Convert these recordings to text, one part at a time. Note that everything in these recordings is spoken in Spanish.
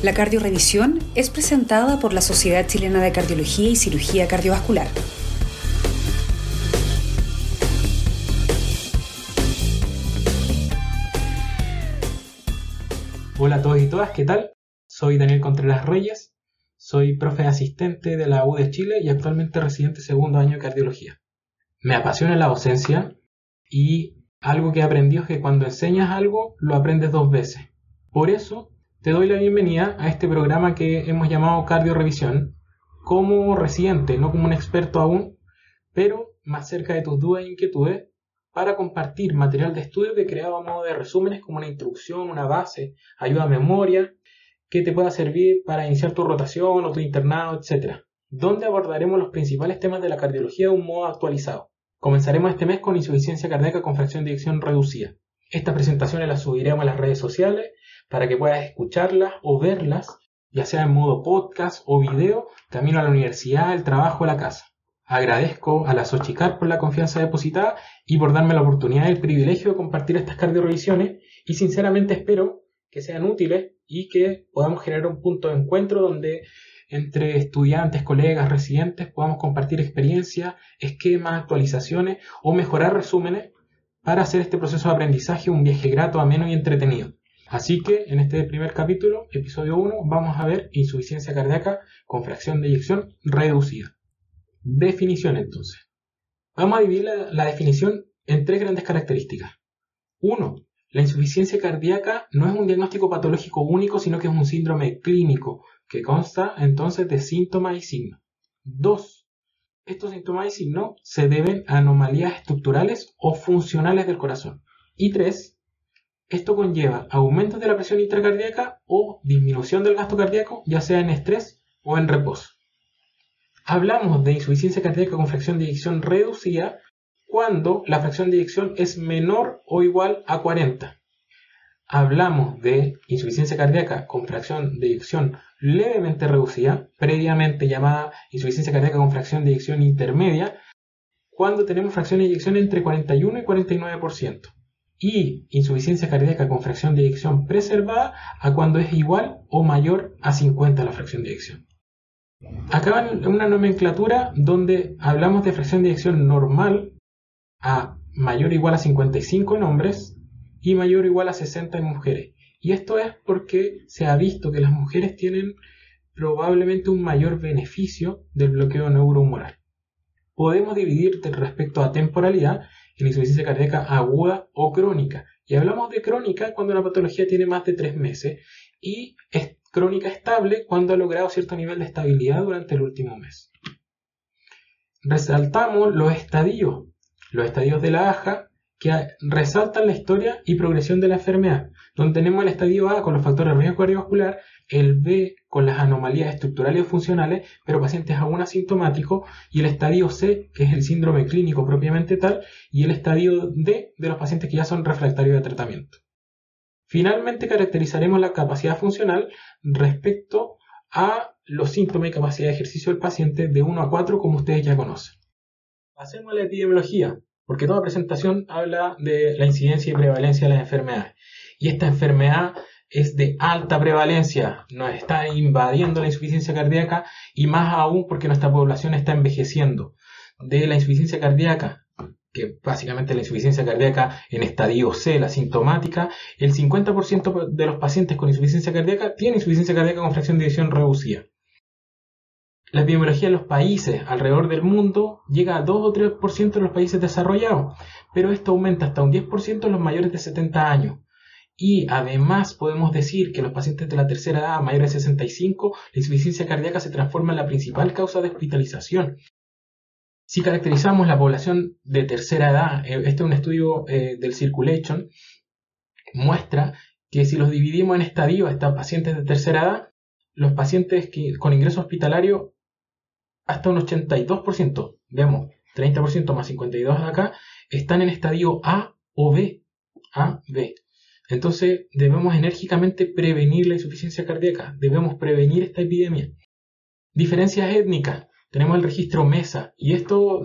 La cardiorevisión es presentada por la Sociedad Chilena de Cardiología y Cirugía Cardiovascular. Hola a todos y todas, ¿qué tal? Soy Daniel Contreras Reyes, soy profe asistente de la U de Chile y actualmente residente segundo año de cardiología. Me apasiona la docencia y algo que he aprendido es que cuando enseñas algo lo aprendes dos veces. Por eso te doy la bienvenida a este programa que hemos llamado Cardio Revisión como residente, no como un experto aún, pero más cerca de tus dudas e inquietudes para compartir material de estudio que he creado a modo de resúmenes como una introducción, una base, ayuda a memoria, que te pueda servir para iniciar tu rotación o tu internado, etc. Donde abordaremos los principales temas de la cardiología de un modo actualizado. Comenzaremos este mes con insuficiencia cardíaca con fracción de eyección reducida. Estas presentaciones las subiremos a las redes sociales para que puedas escucharlas o verlas, ya sea en modo podcast o video, camino a la universidad, el trabajo o la casa. Agradezco a la Sochicar por la confianza depositada y por darme la oportunidad y el privilegio de compartir estas cardiorevisiones y sinceramente espero que sean útiles y que podamos generar un punto de encuentro donde entre estudiantes, colegas, residentes podamos compartir experiencias, esquemas, actualizaciones o mejorar resúmenes para hacer este proceso de aprendizaje un viaje grato, ameno y entretenido. Así que en este primer capítulo, episodio 1, vamos a ver insuficiencia cardíaca con fracción de eyección reducida. Definición entonces. Vamos a dividir la, definición en tres grandes características. Uno, la insuficiencia cardíaca no es un diagnóstico patológico único, sino que es un síndrome clínico que consta entonces de síntomas y signos. Dos, estos síntomas y signos se deben a anomalías estructurales o funcionales del corazón. Y tres, esto conlleva aumento de la presión intracardíaca o disminución del gasto cardíaco, ya sea en estrés o en reposo. Hablamos de insuficiencia cardíaca con fracción de eyección reducida cuando la fracción de eyección es menor o igual a 40. Hablamos de insuficiencia cardíaca con fracción de eyección levemente reducida, previamente llamada insuficiencia cardíaca con fracción de eyección intermedia, cuando tenemos fracción de eyección entre 41 y 49% y insuficiencia cardíaca con fracción de eyección preservada a cuando es igual o mayor a 50 la fracción de eyección. Acá en una nomenclatura donde hablamos de fracción de eyección normal a mayor o igual a 55 en hombres y mayor o igual a 60 en mujeres. Y esto es porque se ha visto que las mujeres tienen probablemente un mayor beneficio del bloqueo neurohumoral. Podemos dividir respecto a temporalidad insuficiencia cardíaca aguda o crónica. Y hablamos de crónica cuando la patología tiene más de tres meses y es crónica estable cuando ha logrado cierto nivel de estabilidad durante el último mes. Resaltamos los estadios, los estadios de la AJA que resaltan la historia y progresión de la enfermedad, donde tenemos el estadio A con los factores de riesgo cardiovascular, el B con las anomalías estructurales o funcionales, pero pacientes aún asintomáticos, y el estadio C, que es el síndrome clínico propiamente tal, y el estadio D de los pacientes que ya son refractarios de tratamiento. Finalmente caracterizaremos la capacidad funcional respecto a los síntomas y capacidad de ejercicio del paciente de 1 a 4 como ustedes ya conocen. Pasemos a la epidemiología, porque toda presentación habla de la incidencia y prevalencia de las enfermedades. Y esta enfermedad es de alta prevalencia, nos está invadiendo la insuficiencia cardíaca y más aún porque nuestra población está envejeciendo. De la insuficiencia cardíaca, que básicamente la insuficiencia cardíaca en estadio C, la sintomática, el 50% de los pacientes con insuficiencia cardíaca tienen insuficiencia cardíaca con fracción de eyección reducida. La epidemiología en los países alrededor del mundo llega a 2 o 3% en los países desarrollados, pero esto aumenta hasta un 10% en los mayores de 70 años. Y además podemos decir que los pacientes de la tercera edad, mayores de 65, la insuficiencia cardíaca se transforma en la principal causa de hospitalización. Si caracterizamos la población de tercera edad, eh, este es un estudio eh, del Circulation, muestra que si los dividimos en estadios, estos pacientes de tercera edad, los pacientes que, con ingreso hospitalario, hasta un 82%, vemos 30% más 52 de acá, están en estadio A o B. A, B. Entonces debemos enérgicamente prevenir la insuficiencia cardíaca, debemos prevenir esta epidemia. Diferencias étnicas. Tenemos el registro MESA y esto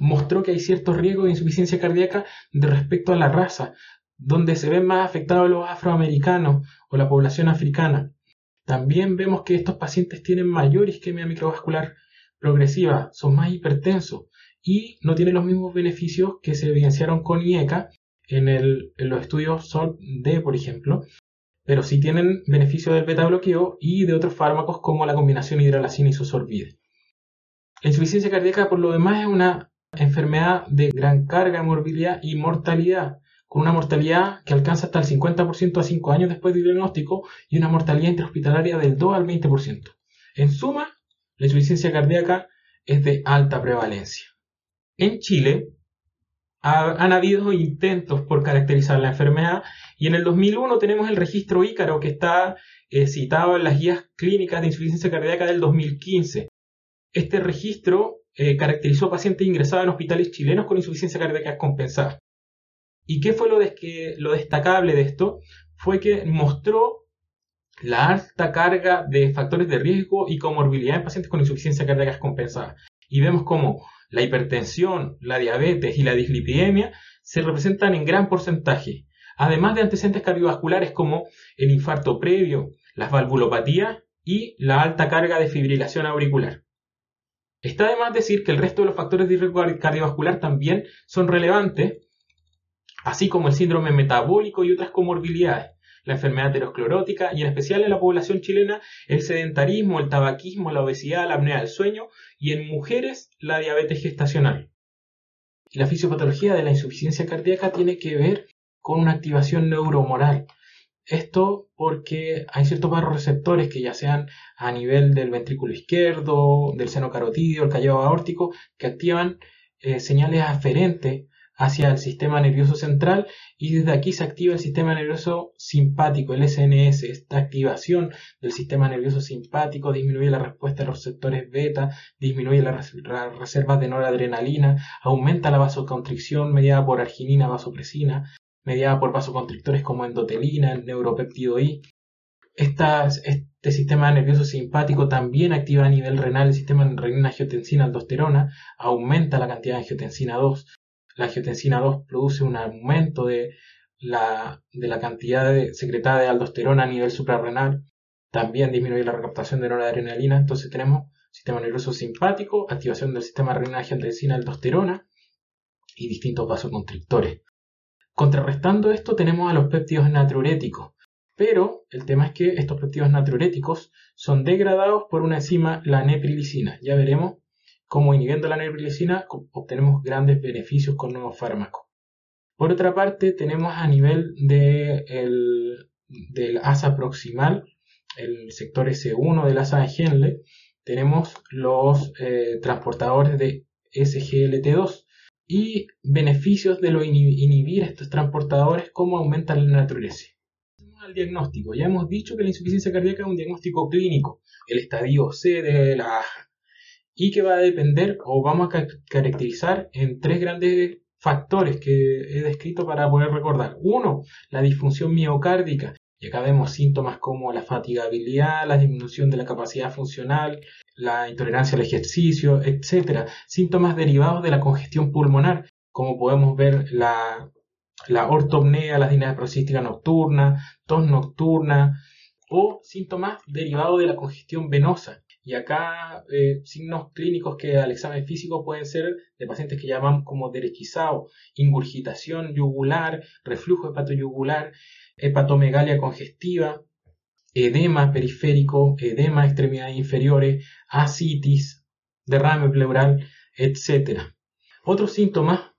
mostró que hay ciertos riesgos de insuficiencia cardíaca de respecto a la raza, donde se ven más afectados los afroamericanos o la población africana. También vemos que estos pacientes tienen mayor isquemia microvascular progresiva, son más hipertensos y no tienen los mismos beneficios que se evidenciaron con IECA en, en los estudios SOLD, por ejemplo, pero sí tienen beneficio del beta bloqueo y de otros fármacos como la combinación hidralacina y sosorbide. La insuficiencia cardíaca, por lo demás, es una enfermedad de gran carga, morbilidad y mortalidad, con una mortalidad que alcanza hasta el 50% a 5 años después del diagnóstico y una mortalidad intrahospitalaria del 2 al 20%. En suma, la insuficiencia cardíaca es de alta prevalencia. En Chile, han habido intentos por caracterizar la enfermedad y en el 2001 tenemos el registro Ícaro que está eh, citado en las guías clínicas de insuficiencia cardíaca del 2015. Este registro eh, caracterizó pacientes ingresados en hospitales chilenos con insuficiencia cardíaca compensada. ¿Y qué fue lo, lo destacable de esto? Fue que mostró la alta carga de factores de riesgo y comorbilidad en pacientes con insuficiencia cardíaca compensada. Y vemos cómo la hipertensión, la diabetes y la dislipidemia se representan en gran porcentaje, además de antecedentes cardiovasculares como el infarto previo, las valvulopatías y la alta carga de fibrilación auricular. Está además decir que el resto de los factores de riesgo cardiovascular también son relevantes, así como el síndrome metabólico y otras comorbilidades, la enfermedad aterosclerótica y en especial en la población chilena el sedentarismo, el tabaquismo, la obesidad, la apnea del sueño y en mujeres la diabetes gestacional. La fisiopatología de la insuficiencia cardíaca tiene que ver con una activación neuromoral. Esto porque hay ciertos receptores que ya sean a nivel del ventrículo izquierdo, del seno carotidio, el callado aórtico, que activan eh, señales aferentes hacia el sistema nervioso central y desde aquí se activa el sistema nervioso simpático, el SNS. Esta activación del sistema nervioso simpático disminuye la respuesta de los receptores beta, disminuye las reservas de noradrenalina, aumenta la vasoconstricción mediada por arginina, vasopresina, mediada por vasoconstrictores como endotelina, el neuropéptido I. este sistema nervioso simpático también activa a nivel renal el sistema renina-angiotensina-aldosterona, aumenta la cantidad de angiotensina 2, la angiotensina 2 produce un aumento de la, de la cantidad de, secretada de aldosterona a nivel suprarrenal, también disminuye la recaptación de noradrenalina, entonces tenemos sistema nervioso simpático, activación del sistema renal angiotensina aldosterona y distintos vasoconstrictores. Contrarrestando esto tenemos a los péptidos natriuréticos, pero el tema es que estos péptidos natriuréticos son degradados por una enzima, la neprilicina. Ya veremos como inhibiendo la neprilicina obtenemos grandes beneficios con nuevos fármacos. Por otra parte, tenemos a nivel de del asa proximal, el sector S1 del asa de Henle, tenemos los eh, transportadores de SGLT2 y beneficios de lo inhibir estos transportadores, como aumentan la naturaleza. Al diagnóstico, ya hemos dicho que la insuficiencia cardíaca es un diagnóstico clínico, el estadio C de la y que va a depender o vamos a caracterizar en tres grandes factores que he descrito para poder recordar. Uno, la disfunción miocárdica. Y acá vemos síntomas como la fatigabilidad, la disminución de la capacidad funcional, la intolerancia al ejercicio, etc. Síntomas derivados de la congestión pulmonar, como podemos ver la, la ortopnea, la prosística nocturna, tos nocturna, o síntomas derivados de la congestión venosa, y acá eh, signos clínicos que al examen físico pueden ser de pacientes que llamamos como derechizado, ingurgitación yugular, reflujo hepatoyugular, hepatomegalia congestiva, edema periférico, edema extremidades inferiores, ascitis, derrame pleural, etc. Otros síntomas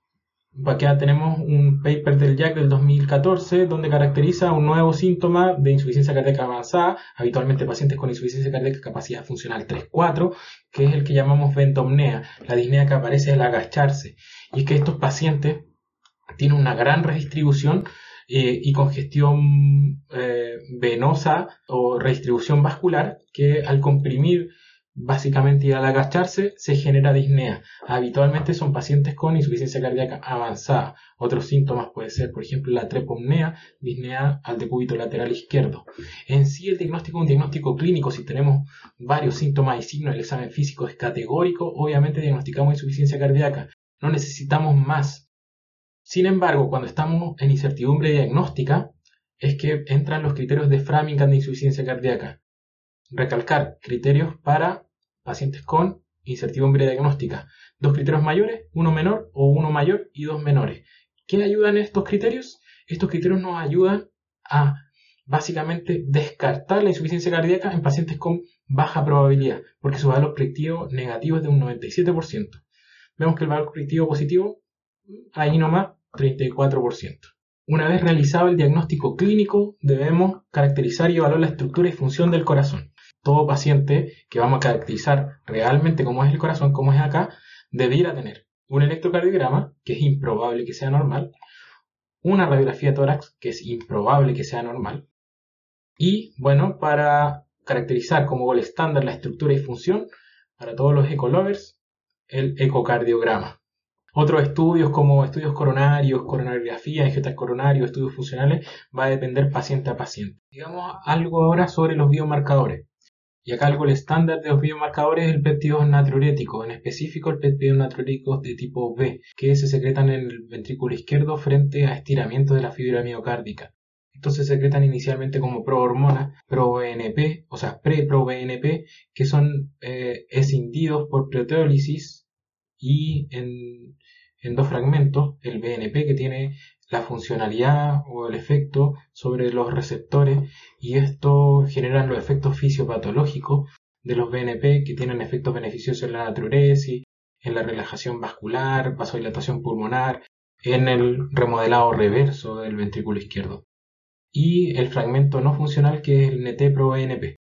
Acá tenemos un paper del JAC del 2014 donde caracteriza un nuevo síntoma de insuficiencia cardíaca avanzada, habitualmente pacientes con insuficiencia cardíaca capacidad funcional 3-4, que es el que llamamos ventomnea, la disnea que aparece al agacharse. Y es que estos pacientes tienen una gran redistribución eh, y congestión eh, venosa o redistribución vascular que al comprimir Básicamente, al agacharse se genera disnea. Habitualmente son pacientes con insuficiencia cardíaca avanzada. Otros síntomas puede ser, por ejemplo, la trepomnea, disnea al decúbito lateral izquierdo. En sí, el diagnóstico es un diagnóstico clínico. Si tenemos varios síntomas y signos, el examen físico es categórico. Obviamente, diagnosticamos insuficiencia cardíaca. No necesitamos más. Sin embargo, cuando estamos en incertidumbre diagnóstica, es que entran los criterios de Framingham de insuficiencia cardíaca recalcar criterios para pacientes con incertidumbre diagnóstica. Dos criterios mayores, uno menor o uno mayor y dos menores. ¿Qué ayudan estos criterios? Estos criterios nos ayudan a básicamente descartar la insuficiencia cardíaca en pacientes con baja probabilidad, porque su valor predictivo negativo es de un 97%. Vemos que el valor predictivo positivo, ahí nomás, 34%. Una vez realizado el diagnóstico clínico, debemos caracterizar y evaluar la estructura y función del corazón. Todo paciente que vamos a caracterizar realmente cómo es el corazón, como es acá, debiera tener un electrocardiograma, que es improbable que sea normal, una radiografía de tórax, que es improbable que sea normal, y bueno, para caracterizar como gol estándar la estructura y función, para todos los ecolovers, el ecocardiograma. Otros estudios como estudios coronarios, coronariografía, ingetas coronarios, estudios funcionales, va a depender paciente a paciente. Digamos algo ahora sobre los biomarcadores. Y acá algo el estándar de los biomarcadores es el péptido natriurético, en específico el péptido natriurético de tipo B, que se secretan en el ventrículo izquierdo frente a estiramiento de la fibra miocárdica. Estos se secretan inicialmente como prohormona, pro-BNP, o sea, pre-pro-BNP, que son eh, escindidos por proteólisis y en dos fragmentos, el BNP que tiene la funcionalidad o el efecto sobre los receptores y esto generan los efectos fisiopatológicos de los BNP que tienen efectos beneficiosos en la natriuresis, en la relajación vascular, vasodilatación pulmonar, en el remodelado reverso del ventrículo izquierdo y el fragmento no funcional que es el NT-proBNP.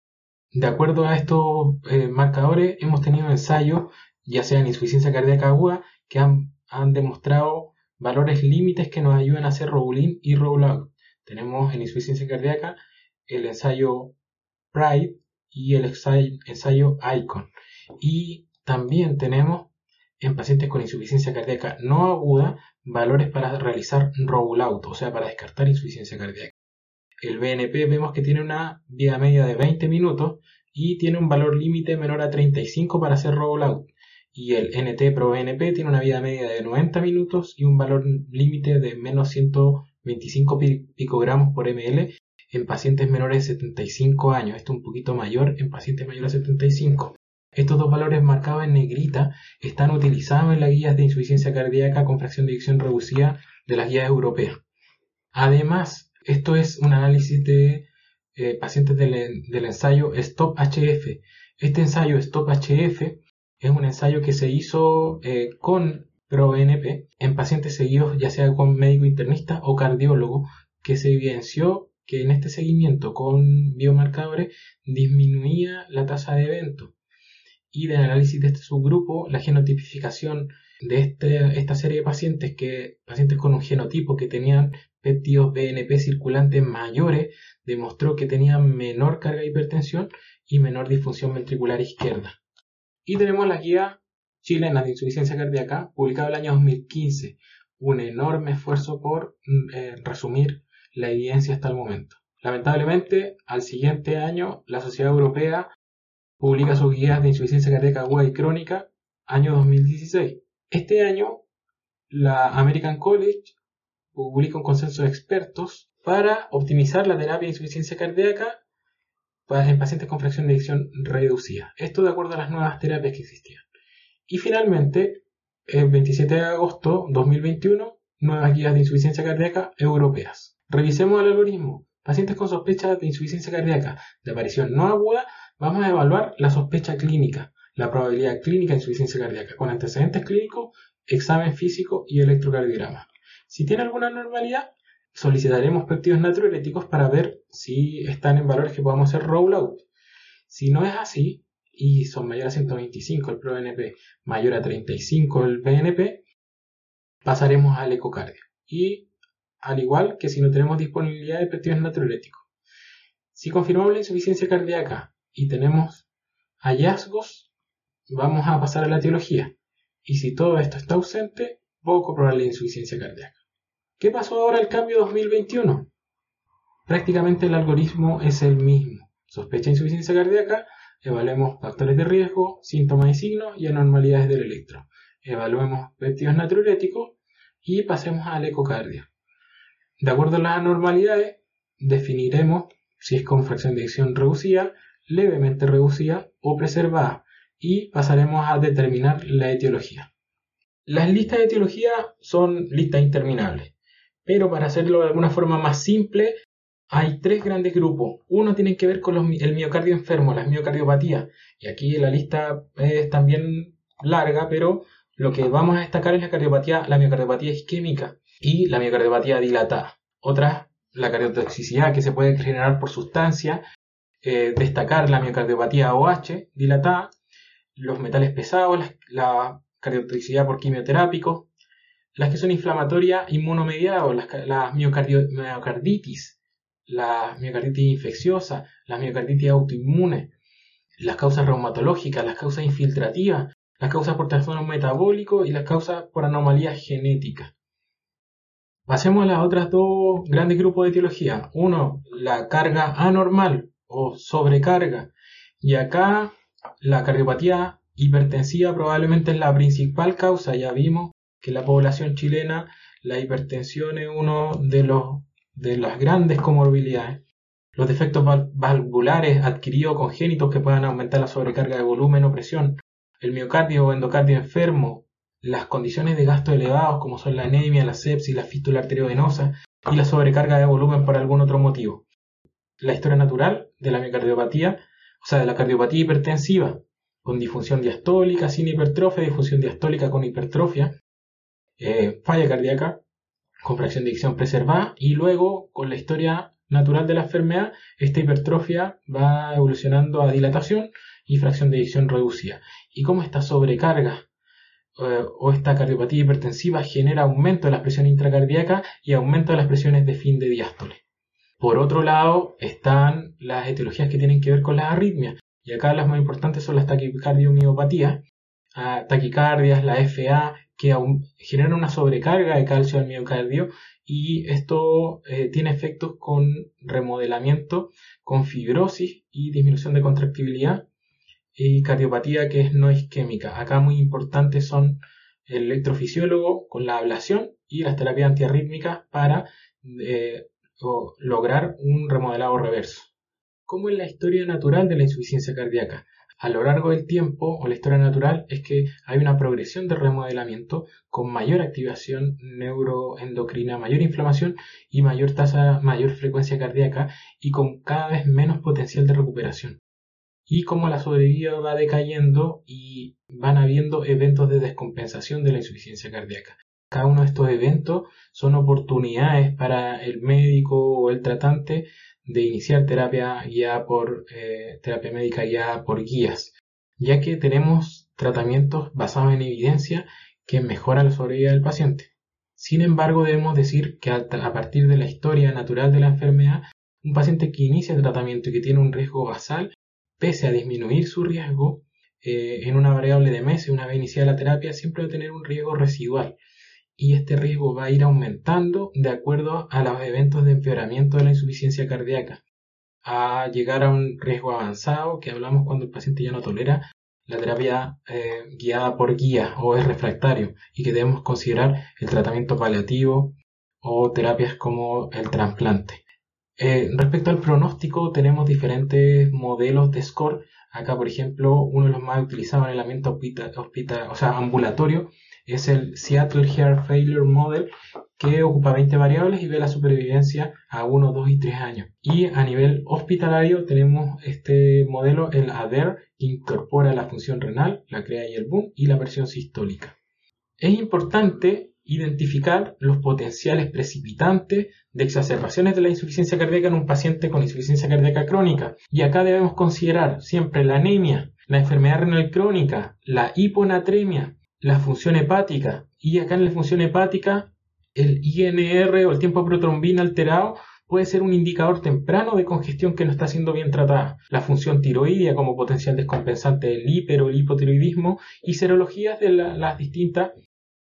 De acuerdo a estos eh, marcadores hemos tenido ensayos, ya sea en insuficiencia cardíaca aguda, que han, han demostrado valores límites que nos ayudan a hacer Robulin y Rollout. Tenemos en insuficiencia cardíaca el ensayo Pride y el ensayo, ICON. Y también tenemos en pacientes con insuficiencia cardíaca no aguda valores para realizar rollout, o sea, para descartar insuficiencia cardíaca. El BNP vemos que tiene una vida media de 20 minutos y tiene un valor límite menor a 35 para hacer rollout y el NT Pro BNP tiene una vida media de 90 minutos y un valor límite de menos 125 picogramos por ml en pacientes menores de 75 años. Esto un poquito mayor en pacientes mayores de 75. Estos dos valores marcados en negrita están utilizados en las guías de insuficiencia cardíaca con fracción de eyección reducida de las guías europeas. Además, esto es un análisis de eh, pacientes del, del ensayo STOP HF. Este ensayo STOP HF es un ensayo que se hizo eh, con ProBNP en pacientes seguidos ya sea con médico internista o cardiólogo, que se evidenció que en este seguimiento con biomarcadores disminuía la tasa de evento. Y de análisis de este subgrupo, la genotipificación de este, esta serie de pacientes, que, pacientes con un genotipo que tenían péptidos BNP circulantes mayores, demostró que tenían menor carga de hipertensión y menor disfunción ventricular izquierda. Y tenemos la guía chilena de insuficiencia cardíaca, publicada el año 2015. Un enorme esfuerzo por mm, eh, resumir la evidencia hasta el momento. Lamentablemente, al siguiente año, la Sociedad Europea publica sus guías de insuficiencia cardíaca aguda y crónica, año 2016. Este año, la American College publica un consenso de expertos para optimizar la terapia de insuficiencia cardíaca en pacientes con fracción de eyección reducida. Esto de acuerdo a las nuevas terapias que existían. Y finalmente, el 27 de agosto de 2021, nuevas guías de insuficiencia cardíaca europeas. Revisemos el algoritmo. Pacientes con sospecha de insuficiencia cardíaca de aparición no aguda, vamos a evaluar la sospecha clínica, la probabilidad clínica de insuficiencia cardíaca con antecedentes clínicos, examen físico y electrocardiograma. Si tiene alguna anormalidad, solicitaremos péptidos natriuréticos para ver si están en valores que podamos hacer rollout. Si no es así, y son mayores a 125 el ProBNP, mayor a 35 el BNP, pasaremos al ecocardio. Y al igual que si no tenemos disponibilidad de péptidos natriuréticos. Si confirmamos la insuficiencia cardíaca y tenemos hallazgos, vamos a pasar a la etiología. Y si todo esto está ausente, poco probable insuficiencia cardíaca. ¿Qué pasó ahora el cambio 2021? Prácticamente el algoritmo es el mismo. Sospecha insuficiencia cardíaca, evaluemos factores de riesgo, síntomas y signos y anormalidades del electro. Evaluemos péptidos natriuréticos y pasemos al ecocardio. De acuerdo a las anormalidades, definiremos si es con fracción de eyección reducida, levemente reducida o preservada y pasaremos a determinar la etiología. Las listas de etiología son listas interminables, pero para hacerlo de alguna forma más simple, hay tres grandes grupos. Uno tiene que ver con el miocardio enfermo, las miocardiopatías, y aquí la lista es también larga, pero lo que vamos a destacar es la cardiopatía, la miocardiopatía isquémica y la miocardiopatía dilatada. Otra, la cardiotoxicidad que se puede generar por sustancia, eh, destacar la miocardiopatía OH dilatada, los metales pesados, la, cardiotoxicidad por quimioterápicos, las que son inflamatorias inmunomediadas, las, las miocarditis, la miocarditis infecciosa, la miocarditis autoinmune, las causas reumatológicas, las causas infiltrativas, las causas por trastornos metabólicos y las causas por anomalías genéticas. Pasemos a las otras dos grandes grupos de etiología. Uno, la carga anormal o sobrecarga. Y acá la cardiopatía hipertensiva probablemente es la principal causa. Ya vimos que la población chilena la hipertensión es uno de, los, de las grandes comorbilidades. Los defectos valvulares adquiridos congénitos que puedan aumentar la sobrecarga de volumen o presión, el miocardio o endocardio enfermo, las condiciones de gasto elevados como son la anemia, la sepsis, la fístula arteriovenosa y la sobrecarga de volumen por algún otro motivo. La historia natural de la miocardiopatía, o sea, de la cardiopatía hipertensiva, con disfunción diastólica sin hipertrofia, disfunción diastólica con hipertrofia, eh, falla cardíaca con fracción de eyección preservada y luego con la historia natural de la enfermedad, esta hipertrofia va evolucionando a dilatación y fracción de eyección reducida. Y cómo esta sobrecarga eh, o esta cardiopatía hipertensiva genera aumento de la presión intracardíaca y aumento de las presiones de fin de diástole. Por otro lado, están las etiologías que tienen que ver con las arritmias. Y acá las más importantes son las taquicardiomiopatías, ah, taquicardias, la FA, que generan una sobrecarga de calcio al miocardio y esto eh, tiene efectos con remodelamiento, con fibrosis y disminución de contractibilidad y cardiopatía que es no isquémica. Acá muy importantes son el electrofisiólogo con la ablación y las terapias antiarrítmicas para eh, lograr un remodelado reverso. ¿Cómo es la historia natural de la insuficiencia cardíaca? A lo largo del tiempo, o la historia natural, es que hay una progresión de remodelamiento con mayor activación neuroendocrina, mayor inflamación y mayor tasa, mayor frecuencia cardíaca y con cada vez menos potencial de recuperación y cómo la sobrevida va decayendo y van habiendo eventos de descompensación de la insuficiencia cardíaca. Cada uno de estos eventos son oportunidades para el médico o el tratante de iniciar terapia guiada por eh, terapia médica guiada por guías, ya que tenemos tratamientos basados en evidencia que mejoran la sobrevida del paciente. Sin embargo, debemos decir que a partir de la historia natural de la enfermedad, un paciente que inicia el tratamiento y que tiene un riesgo basal pese a disminuir su riesgo eh, en una variable de meses, una vez iniciada la terapia, siempre va a tener un riesgo residual. Y este riesgo va a ir aumentando de acuerdo a los eventos de empeoramiento de la insuficiencia cardíaca, a llegar a un riesgo avanzado, que hablamos cuando el paciente ya no tolera la terapia eh, guiada por guía o es refractario y que debemos considerar el tratamiento paliativo o terapias como el trasplante. Eh, respecto al pronóstico, tenemos diferentes modelos de score. Acá, por ejemplo, uno de los más utilizados en el ambiente hospital, o sea, ambulatorio es el Seattle Heart Failure Model, que ocupa 20 variables y ve la supervivencia a 1, 2 y 3 años. Y a nivel hospitalario tenemos este modelo, el ADER, que incorpora la función renal, la CREA y el BUM, y la presión sistólica. Es importante identificar los potenciales precipitantes de exacerbaciones de la insuficiencia cardíaca en un paciente con insuficiencia cardíaca crónica. Y acá debemos considerar siempre la anemia, la enfermedad renal crónica, la hiponatremia, la función hepática. Y acá en la función hepática, el INR o el tiempo de protrombina alterado puede ser un indicador temprano de congestión que no está siendo bien tratada. La función tiroidea como potencial descompensante del hiper o el hipotiroidismo y serologías de las distintas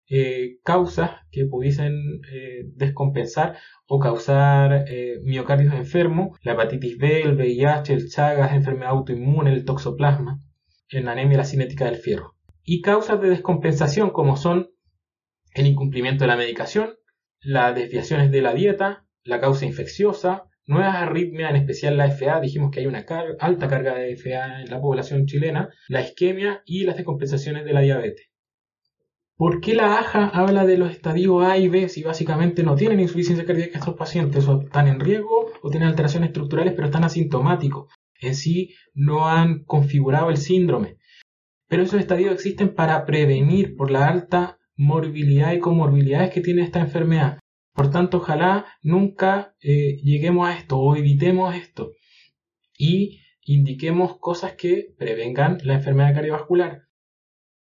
eh, causas que pudiesen eh, descompensar o causar eh, miocardios enfermos, la hepatitis B, el VIH, el Chagas, enfermedad autoinmune, el toxoplasma, en anemia la cinética del fierro. Y causas de descompensación como son el incumplimiento de la medicación, las desviaciones de la dieta, la causa infecciosa, nuevas arritmias, en especial la FA, dijimos que hay una alta carga de FA en la población chilena, la isquemia y las descompensaciones de la diabetes. ¿Por qué la AJA habla de los estadios A y B si básicamente no tienen insuficiencia cardíaca estos pacientes o están en riesgo o tienen alteraciones estructurales pero están asintomáticos? En sí no han configurado el síndrome. Pero esos estadios existen para prevenir por la alta morbilidad y comorbilidades que tiene esta enfermedad. Por tanto, ojalá nunca eh, lleguemos a esto o evitemos esto y indiquemos cosas que prevengan la enfermedad cardiovascular.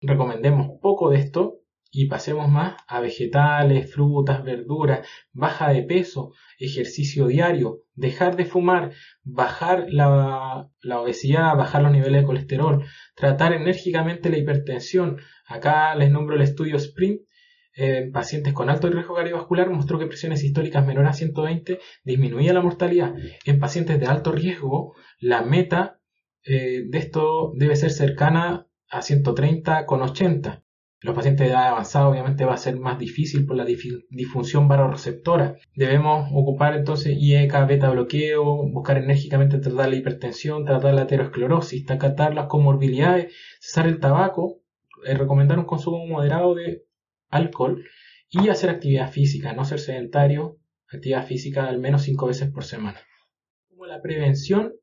Recomendemos poco de esto y pasemos más a vegetales, frutas, verduras, baja de peso, ejercicio diario, dejar de fumar, bajar la, obesidad, bajar los niveles de colesterol, tratar enérgicamente la hipertensión. Acá les nombro el estudio Sprint. En pacientes con alto riesgo cardiovascular mostró que presiones históricas menores a 120 disminuía la mortalidad. En pacientes de alto riesgo, la meta eh, de esto debe ser cercana a 130 con 80 los pacientes de edad avanzada obviamente va a ser más difícil por la disfunción varoreceptora. Debemos ocupar entonces IECA, beta bloqueo, buscar enérgicamente tratar la hipertensión, tratar la aterosclerosis, tratar las comorbilidades, cesar el tabaco, eh, recomendar un consumo moderado de alcohol y hacer actividad física, no ser sedentario, actividad física al menos cinco veces por semana. Como la prevención,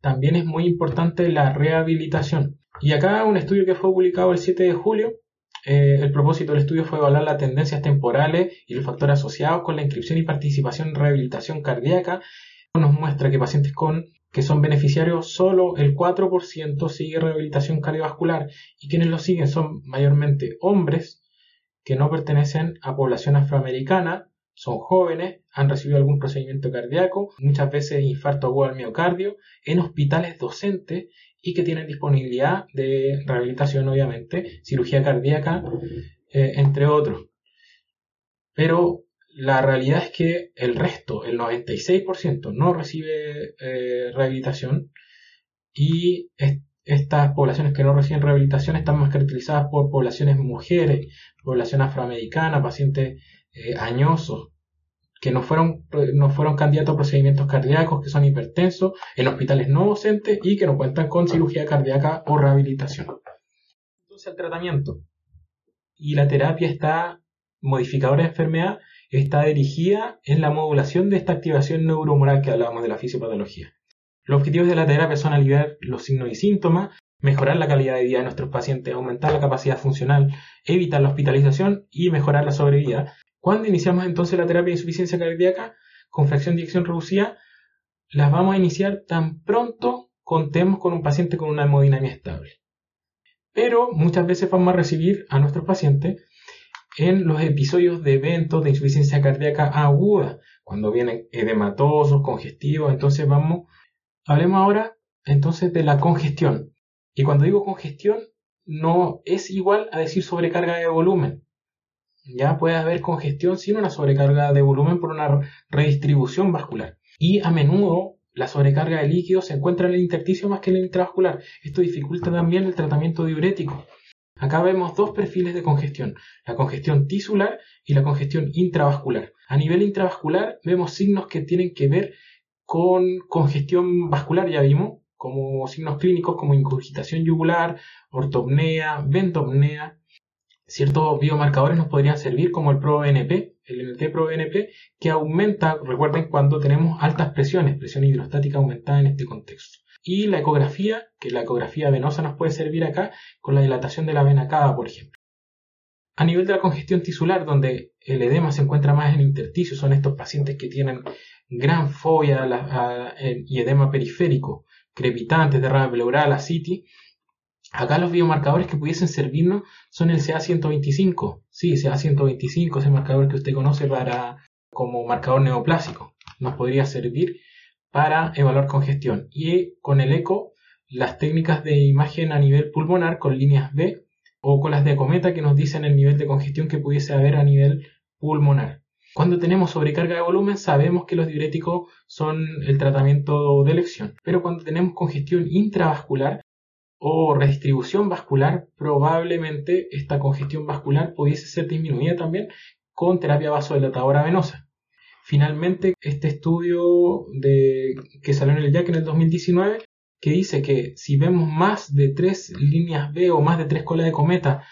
también es muy importante la rehabilitación. Y acá un estudio que fue publicado el 7 de julio eh, el propósito del estudio fue evaluar las tendencias temporales y los factores asociados con la inscripción y participación en rehabilitación cardíaca. Nos muestra que pacientes con que son beneficiarios solo el 4% sigue rehabilitación cardiovascular y quienes lo siguen son mayormente hombres que no pertenecen a población afroamericana, son jóvenes, han recibido algún procedimiento cardíaco, muchas veces infarto agudo al miocardio, en hospitales docentes y que tienen disponibilidad de rehabilitación, obviamente, cirugía cardíaca, eh, entre otros. Pero la realidad es que el resto, el 96%, no recibe eh, rehabilitación y estas poblaciones que no reciben rehabilitación están más caracterizadas por poblaciones mujeres, población afroamericana, pacientes eh, añosos, que no fueron, no fueron candidatos a procedimientos cardíacos, que son hipertensos, en hospitales no docentes y que no cuentan con cirugía cardíaca o rehabilitación. Entonces el tratamiento y la terapia está modificadora de enfermedad está dirigida en la modulación de esta activación neuromoral que hablábamos de la fisiopatología. Los objetivos de la terapia son aliviar los signos y síntomas, mejorar la calidad de vida de nuestros pacientes, aumentar la capacidad funcional, evitar la hospitalización y mejorar la sobrevida, cuando iniciamos entonces la terapia de insuficiencia cardíaca con fracción de eyección reducida, las vamos a iniciar tan pronto contemos con un paciente con una hemodinamia estable. Pero muchas veces vamos a recibir a nuestros pacientes en los episodios de eventos de insuficiencia cardíaca aguda, cuando vienen edematosos, congestivos, entonces vamos, hablemos ahora entonces de la congestión. Y cuando digo congestión, no es igual a decir sobrecarga de volumen ya puede haber congestión sin una sobrecarga de volumen por una redistribución vascular. Y a menudo la sobrecarga de líquido se encuentra en el intersticio más que en el intravascular. Esto dificulta también el tratamiento diurético. Acá vemos dos perfiles de congestión, la congestión tisular y la congestión intravascular. A nivel intravascular vemos signos que tienen que ver con congestión vascular, ya vimos, como signos clínicos como incurgitación yugular, ortopnea, ventopnea, ciertos biomarcadores nos podrían servir como el ProBNP, el NT ProBNP, que aumenta, recuerden, cuando tenemos altas presiones, presión hidrostática aumentada en este contexto. Y la ecografía, que la ecografía venosa nos puede servir acá con la dilatación de la vena cava, por ejemplo. A nivel de la congestión tisular, donde el edema se encuentra más en intersticio, son estos pacientes que tienen gran fobia y edema periférico, crepitantes, derrame pleural, ascitis, Acá los biomarcadores que pudiesen servirnos son el CA125. Sí, CA125, ese marcador que usted conoce para, como marcador neoplásico. Nos podría servir para evaluar congestión. Y con el eco, las técnicas de imagen a nivel pulmonar con líneas B o con las de cometa que nos dicen el nivel de congestión que pudiese haber a nivel pulmonar. Cuando tenemos sobrecarga de volumen sabemos que los diuréticos son el tratamiento de elección, pero cuando tenemos congestión intravascular o redistribución vascular, probablemente esta congestión vascular pudiese ser disminuida también con terapia vasodilatadora venosa. Finalmente, este estudio de, que salió en el JAC en el 2019, que dice que si vemos más de tres líneas B o más de tres colas de cometa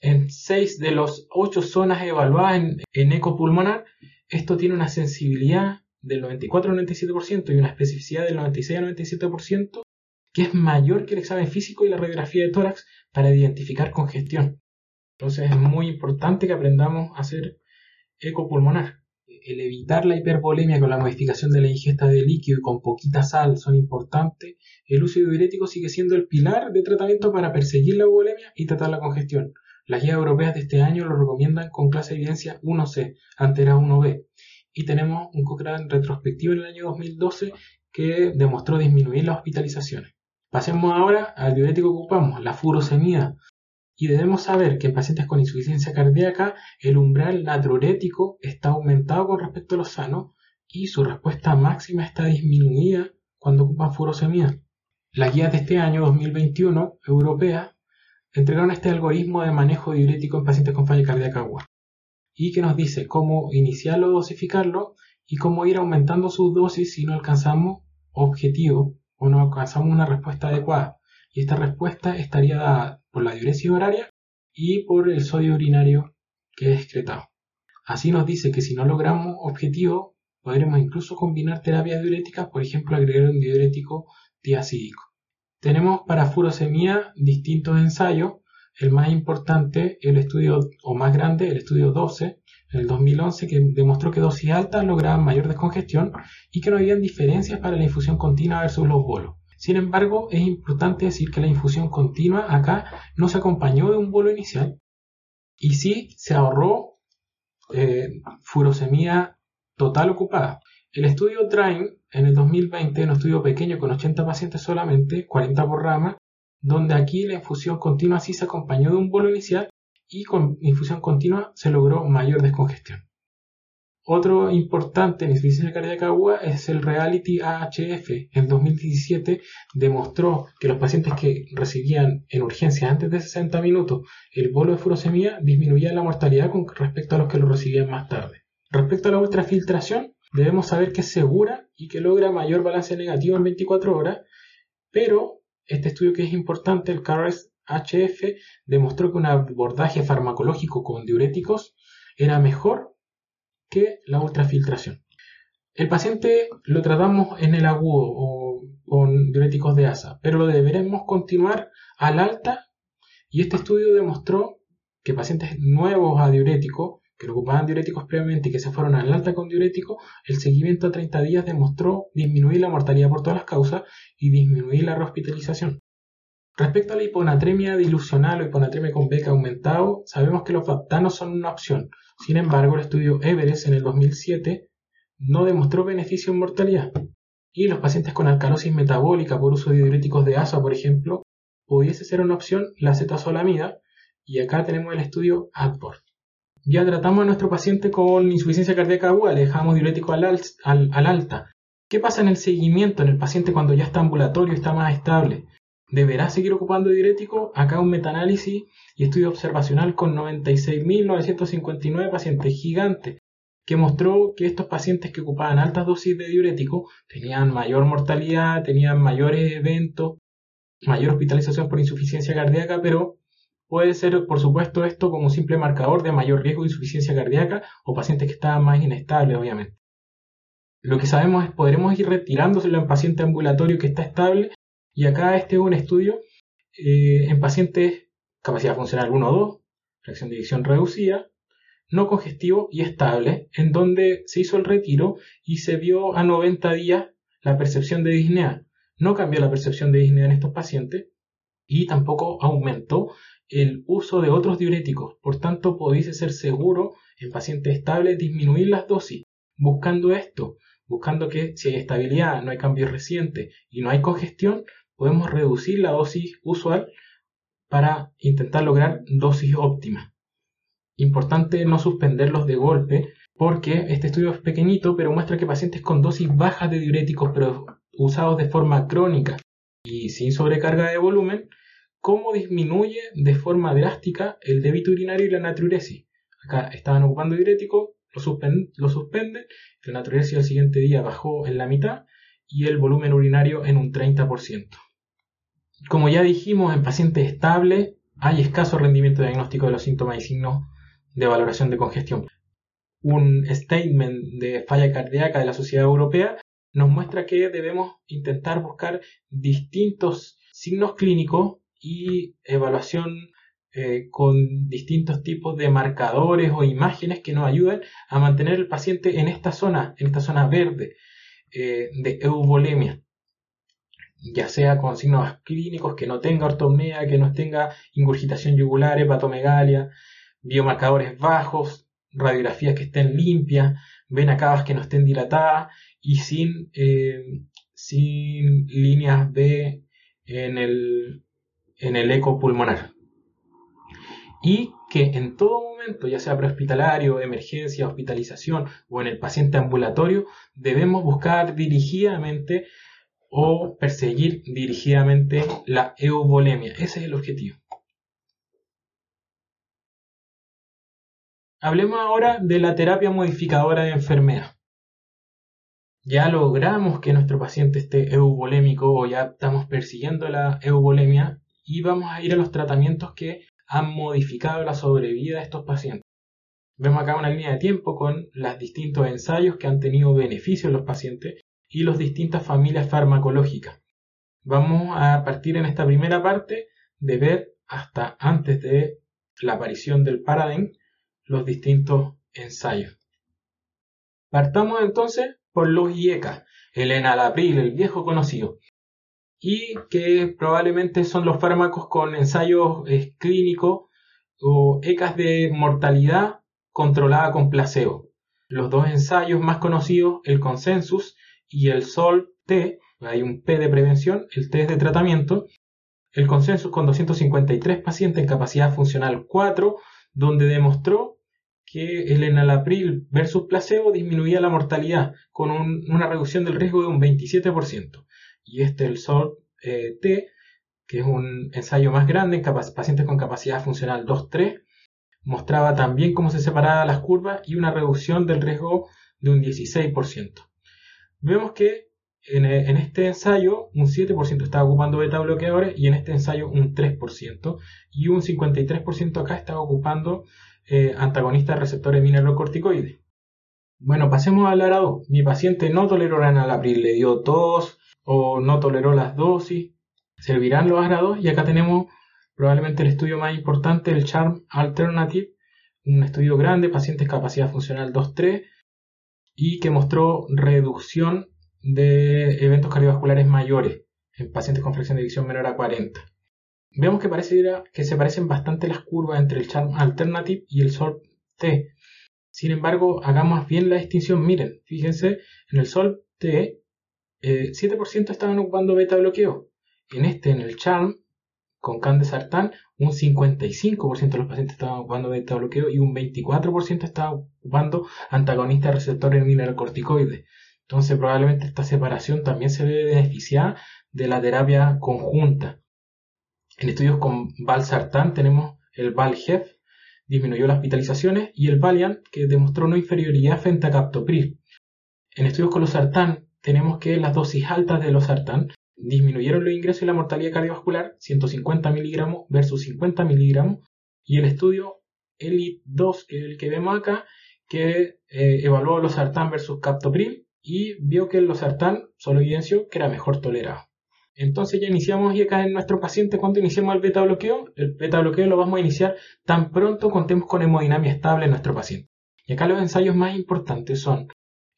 en seis de las ocho zonas evaluadas en, en eco pulmonar, esto tiene una sensibilidad del 94 al 97% y una especificidad del 96 al 97%, que es mayor que el examen físico y la radiografía de tórax para identificar congestión. Entonces es muy importante que aprendamos a hacer eco pulmonar. El evitar la hipervolemia con la modificación de la ingesta de líquido y con poquita sal son importantes. El uso diurético sigue siendo el pilar de tratamiento para perseguir la volemia y tratar la congestión. Las guías europeas de este año lo recomiendan con clase de evidencia 1C, ante era 1B. Y tenemos un Cochrane retrospectivo en el año 2012 que demostró disminuir las hospitalizaciones. Pasemos ahora al diurético que ocupamos, la furosemida. Y debemos saber que en pacientes con insuficiencia cardíaca el umbral natriurético está aumentado con respecto a los sanos y su respuesta máxima está disminuida cuando ocupan furosemida. Las guías de este año 2021 europeas entregaron este algoritmo de manejo diurético en pacientes con falla cardíaca aguda y que nos dice cómo iniciarlo dosificarlo y cómo ir aumentando sus dosis si no alcanzamos objetivo o no alcanzamos una respuesta adecuada. Y esta respuesta estaría dada por la diuresis horaria y por el sodio urinario que es excretado. Así nos dice que si no logramos objetivo, podremos incluso combinar terapias diuréticas, por ejemplo, agregar un diurético diacídico. Tenemos para furosemia distintos ensayos. El más importante, el estudio, o más grande, el estudio 12, en el 2011, que demostró que dosis altas lograban mayor descongestión y que no habían diferencias para la infusión continua versus los bolos. Sin embargo, es importante decir que la infusión continua acá no se acompañó de un bolo inicial y sí se ahorró eh, total ocupada. El estudio DRAIN en el 2020, un estudio pequeño con 80 pacientes solamente, 40 por rama, donde aquí la infusión continua sí se acompañó de un bolo inicial y con infusión continua se logró mayor descongestión. Otro importante en insuficiencia cardíaca aguda es el Reality AHF. En 2017 demostró que los pacientes que recibían en urgencia antes de 60 minutos el bolo de furosemia disminuía la mortalidad con respecto a los que lo recibían más tarde. Respecto a la ultrafiltración, debemos saber que es segura y que logra mayor balance negativo en 24 horas, pero este estudio que es importante, el CARES HF, demostró que un abordaje farmacológico con diuréticos era mejor que la ultrafiltración. El paciente lo tratamos en el agudo o con diuréticos de ASA, pero lo deberemos continuar al alta y este estudio demostró que pacientes nuevos a diurético que ocupaban diuréticos previamente y que se fueron al alta con diurético, el seguimiento a 30 días demostró disminuir la mortalidad por todas las causas y disminuir la rehospitalización. Respecto a la hiponatremia dilucional o hiponatremia con beca aumentado, sabemos que los baptanos son una opción. Sin embargo, el estudio Everest en el 2007 no demostró beneficio en mortalidad. Y los pacientes con alcalosis metabólica por uso de diuréticos de ASA, por ejemplo, pudiese ser una opción la cetazolamida. Y acá tenemos el estudio ADPOR. Ya tratamos a nuestro paciente con insuficiencia cardíaca aguda, le dejamos diurético al, alta. ¿Qué pasa en el seguimiento en el paciente cuando ya está ambulatorio, está más estable? ¿Deberá seguir ocupando diurético? Acá un metaanálisis y estudio observacional con 96.959 pacientes gigantes que mostró que estos pacientes que ocupaban altas dosis de diurético tenían mayor mortalidad, tenían mayores eventos, mayor hospitalización por insuficiencia cardíaca, pero Puede ser, por supuesto, esto como simple marcador de mayor riesgo de insuficiencia cardíaca o pacientes que estaban más inestables, obviamente. Lo que sabemos es podremos ir retirándoselo en paciente ambulatorio que está estable y acá este es un estudio eh, en pacientes capacidad funcional 1 o 2, fracción de eyección reducida, no congestivo y estable, en donde se hizo el retiro y se vio a 90 días la percepción de disnea. No cambió la percepción de disnea en estos pacientes y tampoco aumentó el uso de otros diuréticos. Por tanto, podéis ser seguro en pacientes estables disminuir las dosis. Buscando esto, buscando que si hay estabilidad, no hay cambios recientes y no hay congestión, podemos reducir la dosis usual para intentar lograr dosis óptimas. Importante no suspenderlos de golpe porque este estudio es pequeñito pero muestra que pacientes con dosis bajas de diuréticos pero usados de forma crónica y sin sobrecarga de volumen cómo disminuye de forma drástica el débito urinario y la natriuresis. Acá estaban ocupando diurético, lo, suspende, el natriuretio al siguiente día bajó en la mitad y el volumen urinario en un 30%. Como ya dijimos, en pacientes estables hay escaso rendimiento diagnóstico de los síntomas y signos de valoración de congestión. Un statement de falla cardíaca de la Sociedad Europea nos muestra que debemos intentar buscar distintos signos clínicos y evaluación eh, con distintos tipos de marcadores o imágenes que nos ayuden a mantener el paciente en esta zona, en esta zona verde eh, de eubolemia ya sea con signos clínicos, que no tenga ortopnea, que no tenga ingurgitación yugular, hepatomegalia, biomarcadores bajos, radiografías que estén limpias, venas cavas que no estén dilatadas y sin, eh, sin líneas B en el, en el eco pulmonar. Y que en todo momento, ya sea prehospitalario, emergencia, hospitalización o en el paciente ambulatorio, debemos buscar dirigidamente o perseguir dirigidamente la eubolemia. Ese es el objetivo. Hablemos ahora de la terapia modificadora de enfermedad. Ya logramos que nuestro paciente esté eubolémico o ya estamos persiguiendo la eubolemia y vamos a ir a los tratamientos que han modificado la sobrevida de estos pacientes. Vemos acá una línea de tiempo con los distintos ensayos que han tenido beneficio en los pacientes y las distintas familias farmacológicas. Vamos a partir en esta primera parte de ver hasta antes de la aparición del Paradigm los distintos ensayos. Partamos entonces por los IECA, el enalapril, el viejo conocido, y que probablemente son los fármacos con ensayos eh, clínicos o ECAs de mortalidad controlada con placebo. Los dos ensayos más conocidos, el consensus y el SOL-T, hay un P de prevención, el T es de tratamiento, el consenso con 253 pacientes en capacidad funcional 4, donde demostró que el enalapril versus placebo disminuía la mortalidad con una reducción del riesgo de un 27%. Y este, el SOL-T, que es un ensayo más grande en pacientes con capacidad funcional 2-3, mostraba también cómo se separaban las curvas y una reducción del riesgo de un 16% vemos que en, este ensayo un 7% estaba ocupando beta bloqueadores y en este ensayo un 3% y un 53% acá estaba ocupando eh, antagonistas de receptores mineralocorticoides. Bueno, pasemos al ARA2. Mi paciente no toleró la le dio tos o no toleró las dosis. Servirán los ARA2 y acá tenemos probablemente el estudio más importante, el CHARM Alternative, un estudio grande, pacientes capacidad funcional 2-3 y que mostró reducción de eventos cardiovasculares mayores en pacientes con fracción de visión menor a 40. Vemos que, parece que se parecen bastante las curvas entre el Charm Alternative y el SOLT-T. Sin embargo, hagamos bien la distinción. Miren, fíjense, en el SOLT-T, 7% estaban ocupando beta bloqueo. En este, en el Charm, con candesartán, un 55% de los pacientes estaban ocupando beta bloqueo y un 24% estaban ocupando antagonistas receptores mineralocorticoides. Entonces, probablemente esta separación también se ve beneficiada de la terapia conjunta. En estudios con valsartán tenemos el VALGEF, disminuyó las hospitalizaciones, y el Valiant, que demostró una inferioridad frente a captopril. En estudios con los sartán tenemos que las dosis altas de los sartán disminuyeron los ingresos y la mortalidad cardiovascular 150 miligramos versus 50 miligramos y el estudio ELITE 2 que es el que vemos acá que eh, evaluó los sartán versus captopril y vio que los sartán solo evidenció que era mejor tolerado. Entonces ya iniciamos y acá en nuestro paciente cuando iniciamos el beta bloqueo el beta bloqueo lo vamos a iniciar tan pronto contemos con hemodinamia estable en nuestro paciente. Y acá los ensayos más importantes son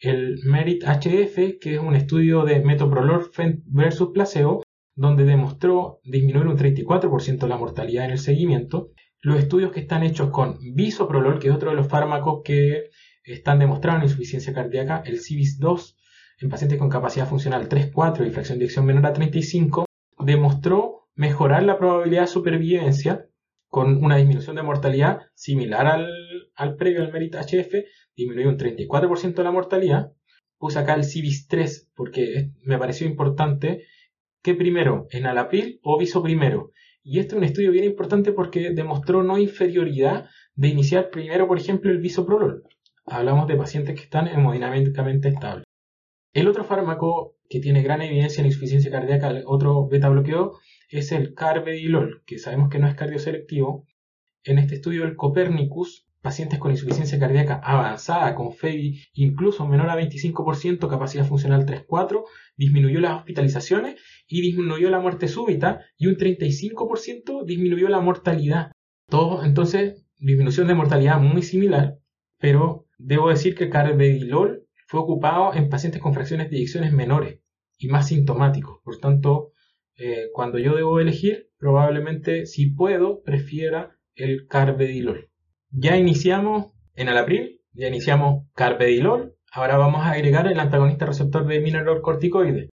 el MERIT HF, que es un estudio de metoprolol versus placebo, donde demostró disminuir un 34% la mortalidad en el seguimiento. Los estudios que están hechos con bisoprolol, que es otro de los fármacos que están demostrados en insuficiencia cardíaca, el CIVIS-2, en pacientes con capacidad funcional 3-4 y fracción de eyección menor a 35, demostró mejorar la probabilidad de supervivencia con una disminución de mortalidad similar al, al previo al MERIT HF, disminuyó un 34% de la mortalidad. Puse acá el CIVIS 3 porque me pareció importante que primero, en Alapril o viso primero. Y este es un estudio bien importante porque demostró no inferioridad de iniciar primero, por ejemplo, el bisoprolol. hablamos de pacientes que están hemodinámicamente estables. El otro fármaco que tiene gran evidencia en insuficiencia cardíaca, otro beta bloqueo, es el carvedilol, que sabemos que no es cardioselectivo. En este estudio del Copernicus, pacientes con insuficiencia cardíaca avanzada, con FEBI incluso menor a 25%, capacidad funcional 3-4, disminuyó las hospitalizaciones y disminuyó la muerte súbita y un 35% disminuyó la mortalidad. Todo, entonces, disminución de mortalidad muy similar, pero debo decir que carvedilol fue ocupado en pacientes con fracciones de eyecciones menores y más sintomáticos. Por tanto, eh, cuando yo debo elegir, probablemente si puedo, prefiera el carvedilol. Ya iniciamos en el abril, ya iniciamos carvedilol, ahora vamos a agregar el antagonista receptor de mineralocorticoide.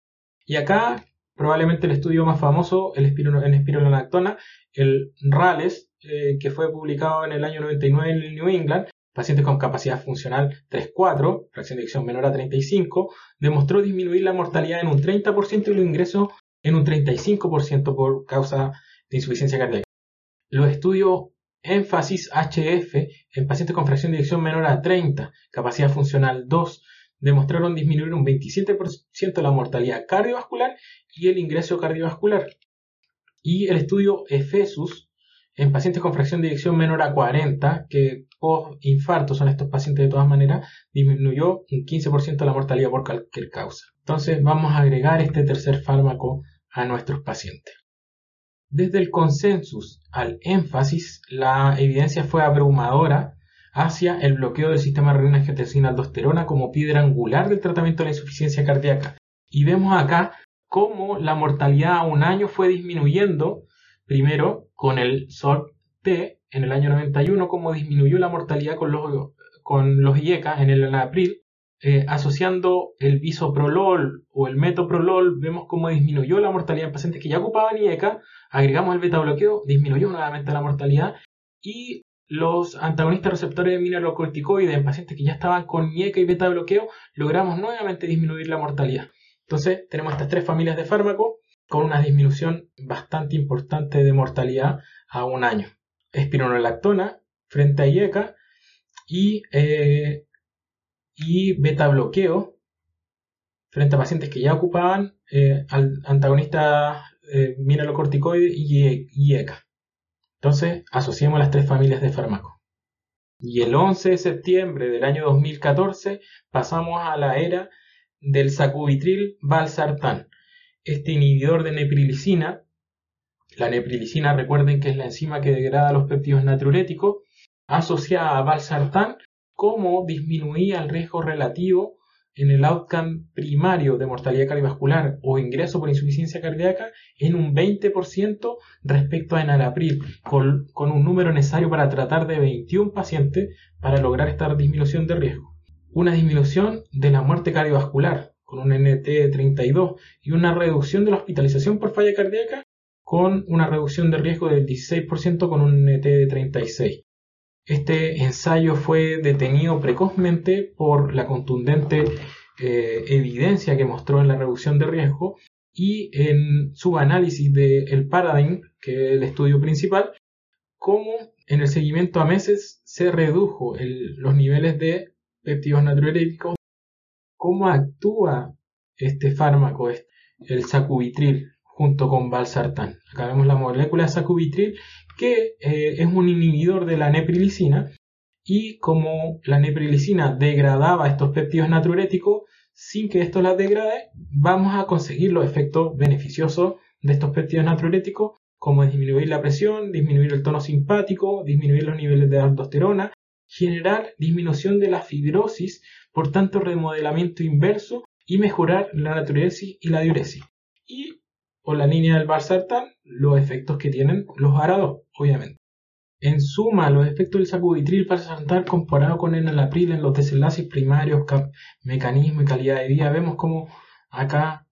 Y acá probablemente el estudio más famoso el en espirulonactona, el RALES, eh, que fue publicado en el año 99 en New England, pacientes con capacidad funcional 3-4, fracción de menor a 35, demostró disminuir la mortalidad en un 30% y los ingresos en un 35% por causa de insuficiencia cardíaca. Los estudios énfasis HF en pacientes con fracción de eyección menor a 30, capacidad funcional 2, demostraron disminuir un 27% la mortalidad cardiovascular y el ingreso cardiovascular. Y el estudio EFESUS en pacientes con fracción de eyección menor a 40, que post infarto son estos pacientes de todas maneras, disminuyó un 15% la mortalidad por cualquier causa. Entonces vamos a agregar este tercer fármaco a nuestros pacientes. Desde el consensus al énfasis, la evidencia fue abrumadora hacia el bloqueo del sistema renina-angiotensina-aldosterona como piedra angular del tratamiento de la insuficiencia cardíaca. Y vemos acá cómo la mortalidad a un año fue disminuyendo, primero con el SORT-T en el año 91, cómo disminuyó la mortalidad con los, con los IECA en el abril, eh, asociando el bisoprolol o el metoprolol, vemos cómo disminuyó la mortalidad en pacientes que ya ocupaban IECA, agregamos el beta bloqueo, disminuyó nuevamente la mortalidad y los antagonistas receptores de mineralocorticoides en pacientes que ya estaban con IECA y beta bloqueo, logramos nuevamente disminuir la mortalidad. Entonces, tenemos estas tres familias de fármacos con una disminución bastante importante de mortalidad a un año. Espironolactona frente a IECA y eh, y beta bloqueo frente a pacientes que ya ocupaban eh, al antagonista eh, mineralocorticoide y, ECA. Entonces, asociamos las tres familias de fármacos. Y el 11 de septiembre del año 2014 pasamos a la era del sacubitril valsartán. Este inhibidor de neprilicina, la neprilicina recuerden que es la enzima que degrada los péptidos natriuréticos, asociada a valsartán cómo disminuía el riesgo relativo en el outcome primario de mortalidad cardiovascular o ingreso por insuficiencia cardíaca en un 20% respecto a enalapril, con, con un número necesario para tratar de 21 pacientes para lograr esta disminución de riesgo. Una disminución de la muerte cardiovascular con un NT de 32 y una reducción de la hospitalización por falla cardíaca con una reducción de riesgo del 16% con un NT de 36. Este ensayo fue detenido precozmente por la contundente eh, evidencia que mostró en la reducción de riesgo y en su análisis del Paradigm, que es el estudio principal, cómo en el seguimiento a meses se redujo los niveles de péptidos natriuréticos, cómo actúa este fármaco, el sacubitril, junto con valsartán. Acá vemos la molécula sacubitril que eh, es un inhibidor de la neprilicina y como la neprilicina degradaba estos péptidos natriuréticos, sin que esto las degrade, vamos a conseguir los efectos beneficiosos de estos péptidos natriuréticos, como disminuir la presión, disminuir el tono simpático, disminuir los niveles de aldosterona, generar disminución de la fibrosis, por tanto remodelamiento inverso y mejorar la natriuresis y la diuresis. Y por la línea del Barsartan, los efectos que tienen los arados, obviamente. En suma, los efectos del sacubitril Barsartan comparado con el enalapril en los desenlaces primarios, mecanismo y calidad de vida, vemos como acá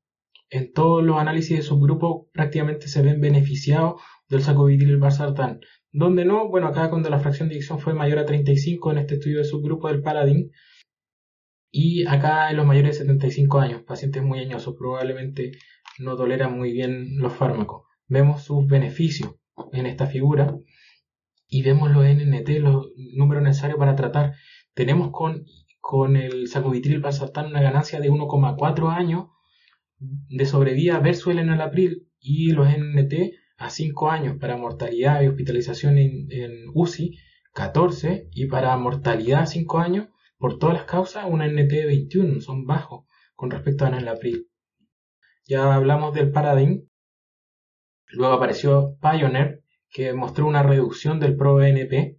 en todos los análisis de subgrupos prácticamente se ven beneficiados del sacubitril Barsartan. Donde no, bueno, acá cuando la fracción de eyección fue mayor a 35 en este estudio de subgrupo del Paladin, y acá en los mayores de 75 años, pacientes muy añosos, probablemente no toleran muy bien los fármacos. Vemos sus beneficios en esta figura y vemos los NNT, los números necesarios para tratar tenemos con, con el sacubitril valsartán una ganancia de 1,4 años de sobrevida versus el enalapril y los NT a 5 años para mortalidad y hospitalización en, UCI 14 y para mortalidad a 5 años por todas las causas una NT de 21 son bajos con respecto a enalapril. Ya hablamos del paradigm. Luego apareció Pioneer que mostró una reducción del ProBNP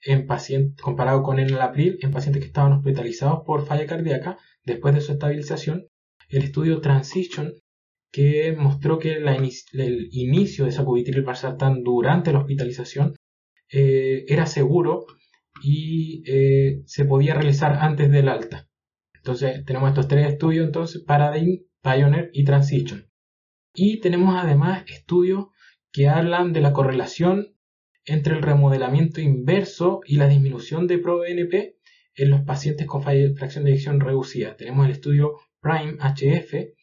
en pacientes, comparado con el april en pacientes que estaban hospitalizados por falla cardíaca después de su estabilización. El estudio Transition, que mostró que el inicio de sacubitril valsartán durante la hospitalización eh, era seguro y eh, se podía realizar antes del alta. Entonces tenemos estos tres estudios, entonces Paradigm, Pioneer y Transition. Y tenemos además estudios que hablan de la correlación entre el remodelamiento inverso y la disminución de ProBNP en los pacientes con fracción de eyección reducida. Tenemos el estudio Prime HF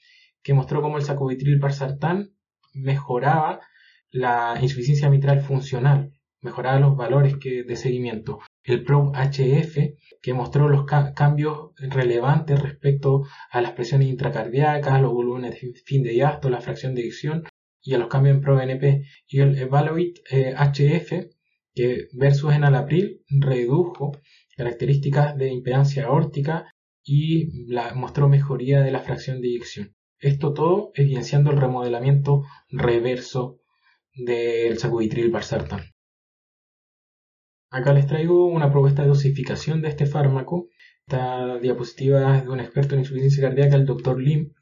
que mostró cómo el sacubitril valsartán mejoraba la insuficiencia mitral funcional, mejoraba los valores de seguimiento. El PROBE HF que mostró los cambios relevantes respecto a las presiones intracardíacas, los volúmenes de fin de diástole, la fracción de eyección y a los cambios en ProBNP y el Evaluate HF eh, que versus en april redujo características de impedancia aórtica y mostró mejoría de la fracción de eyección. Esto todo evidenciando el remodelamiento reverso del sacubitril valsartán. Acá les traigo una propuesta de dosificación de este fármaco. Esta diapositiva es de un experto en insuficiencia cardíaca, el Dr. Lim,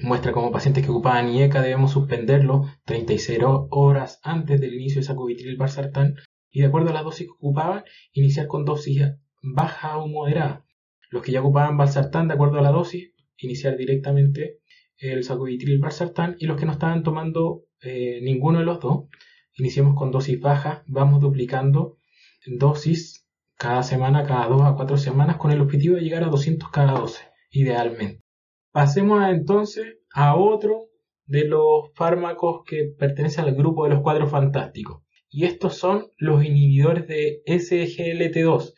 Muestra como pacientes que ocupaban IECA debemos suspenderlo 36 horas antes del inicio de sacubitril valsartán y de acuerdo a las dosis que ocupaban, iniciar con dosis baja o moderada. Los que ya ocupaban valsartán de acuerdo a la dosis, iniciar directamente el sacubitril valsartán y los que no estaban tomando eh, ninguno de los dos, iniciamos con dosis baja, vamos duplicando dosis cada semana, cada dos a cuatro semanas con el objetivo de llegar a 200 cada 12, idealmente. Pasemos entonces a otro de los fármacos que pertenecen al grupo de los cuadros fantásticos. Y estos son los inhibidores de SGLT2.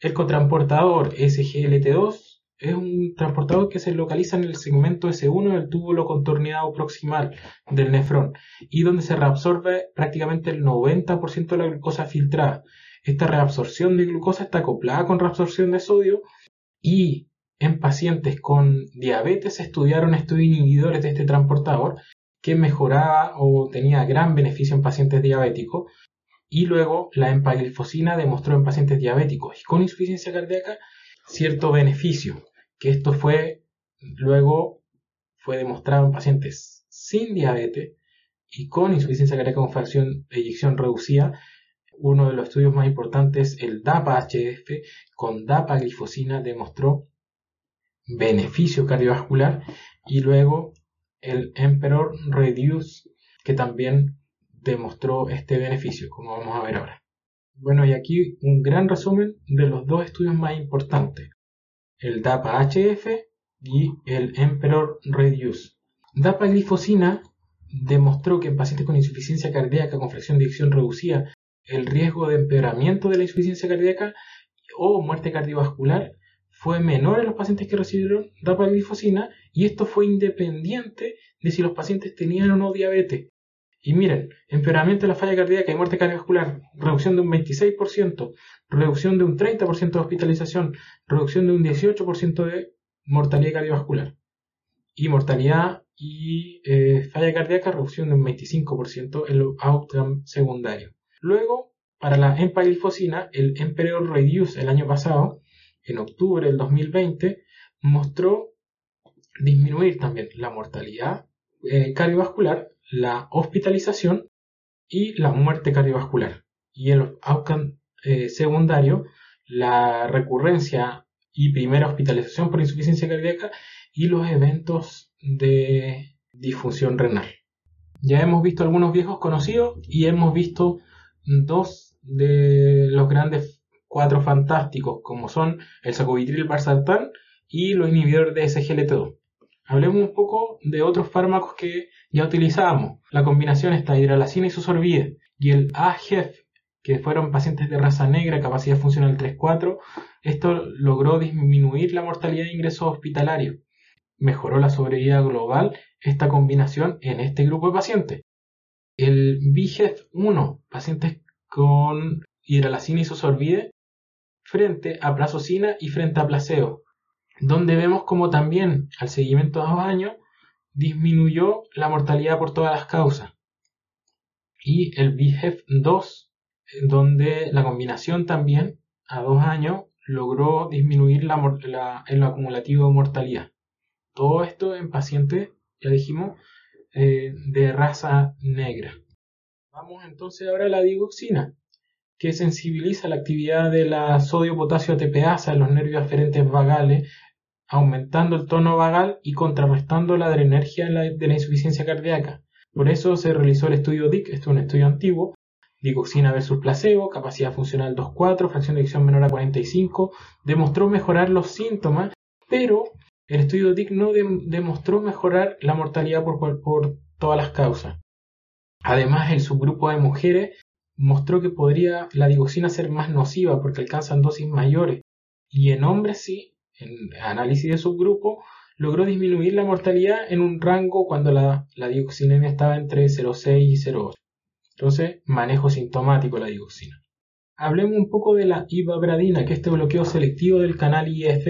El cotransportador SGLT2 es un transportador que se localiza en el segmento S1 del túbulo contorneado proximal del nefrón y donde se reabsorbe prácticamente el 90% de la glucosa filtrada. Esta reabsorción de glucosa está acoplada con reabsorción de sodio y en pacientes con diabetes estudiaron estos inhibidores de este transportador que mejoraba o tenía gran beneficio en pacientes diabéticos y luego la empaglifosina demostró en pacientes diabéticos y con insuficiencia cardíaca cierto beneficio, que esto fue luego fue demostrado en pacientes sin diabetes y con insuficiencia cardíaca con fracción de eyección reducida. Uno de los estudios más importantes, el DAPA-HF con DAPA-glifosina demostró beneficio cardiovascular y luego el Emperor Reduce que también demostró este beneficio, como vamos a ver ahora. Bueno, y aquí un gran resumen de los dos estudios más importantes, el DAPA-HF y el Emperor Reduce. DAPA-glifosina demostró que en pacientes con insuficiencia cardíaca con fracción de eyección reducida, el riesgo de empeoramiento de la insuficiencia cardíaca o muerte cardiovascular fue menor en los pacientes que recibieron dapaglifosina y esto fue independiente de si los pacientes tenían o no diabetes. Y miren, empeoramiento de la falla cardíaca y muerte cardiovascular, reducción de un 26%, reducción de un 30% de hospitalización, reducción de un 18% de mortalidad cardiovascular. Y mortalidad y eh, falla cardíaca, reducción de un 25% en los outcomes secundarios. Luego, para la empaglifosina, el Emperor Reduce el año pasado en octubre del 2020 mostró disminuir también la mortalidad eh, cardiovascular, la hospitalización y la muerte cardiovascular. Y en los outcomes eh, secundarios, la recurrencia y primera hospitalización por insuficiencia cardíaca y los eventos de disfunción renal. Ya hemos visto algunos viejos conocidos y hemos visto dos de los grandes cuatro fantásticos como son el sacubitril valsartán y los inhibidores de SGLT2. Hablemos un poco de otros fármacos que ya utilizábamos. La combinación está hidralacina y sosorbide y el AGEF que fueron pacientes de raza negra, capacidad funcional 3-4. Esto logró disminuir la mortalidad de ingresos hospitalarios. Mejoró la sobrevida global esta combinación en este grupo de pacientes. El BIGEF-1, pacientes con hidralacina isosorbide, frente a prazosina y frente a placebo, donde vemos como también al seguimiento de dos años disminuyó la mortalidad por todas las causas. Y el BIGEF-2, donde la combinación también a dos años logró disminuir la, el acumulativo de mortalidad. Todo esto en pacientes, ya dijimos, eh, de raza negra. Vamos entonces ahora a la digoxina, que sensibiliza la actividad de la sodio-potasio ATPasa en los nervios aferentes vagales, aumentando el tono vagal y contrarrestando la adrenergia de la insuficiencia cardíaca. Por eso se realizó el estudio DIC, este es un estudio antiguo, digoxina versus placebo, capacidad funcional 2.4, fracción de eyección menor a 45, demostró mejorar los síntomas, pero el estudio DIC no demostró mejorar la mortalidad por, por todas las causas. Además, el subgrupo de mujeres mostró que podría la digoxina ser más nociva porque alcanzan dosis mayores. Y en hombres sí, en análisis de subgrupo, logró disminuir la mortalidad en un rango cuando la, la dioxinemia estaba entre 0,6 y 0,8. Entonces, manejo sintomático la digoxina. Hablemos un poco de la ibabradina, que es este bloqueo selectivo del canal IF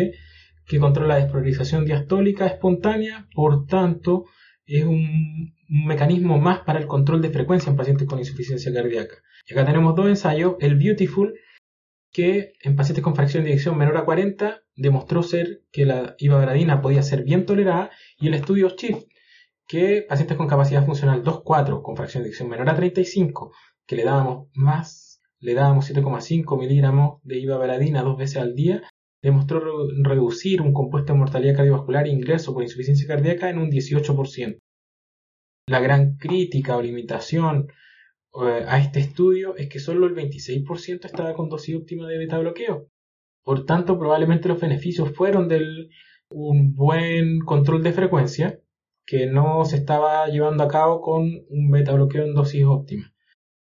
que controla la desprolarización diastólica espontánea, por tanto, es un, mecanismo más para el control de frecuencia en pacientes con insuficiencia cardíaca. Y acá tenemos dos ensayos, el Beautiful, que en pacientes con fracción de eyección menor a 40 demostró ser que la ibabradina podía ser bien tolerada, y el estudio Shift, que pacientes con capacidad funcional 2-4 con fracción de eyección menor a 35, que le dábamos más, le dábamos 7,5 miligramos de ibabradina dos veces al día, demostró reducir un compuesto de mortalidad cardiovascular e ingreso por insuficiencia cardíaca en un 18%. La gran crítica o limitación eh, a este estudio es que solo el 26% estaba con dosis óptima de beta bloqueo. Por tanto, probablemente los beneficios fueron de un buen control de frecuencia que no se estaba llevando a cabo con un beta bloqueo en dosis óptima.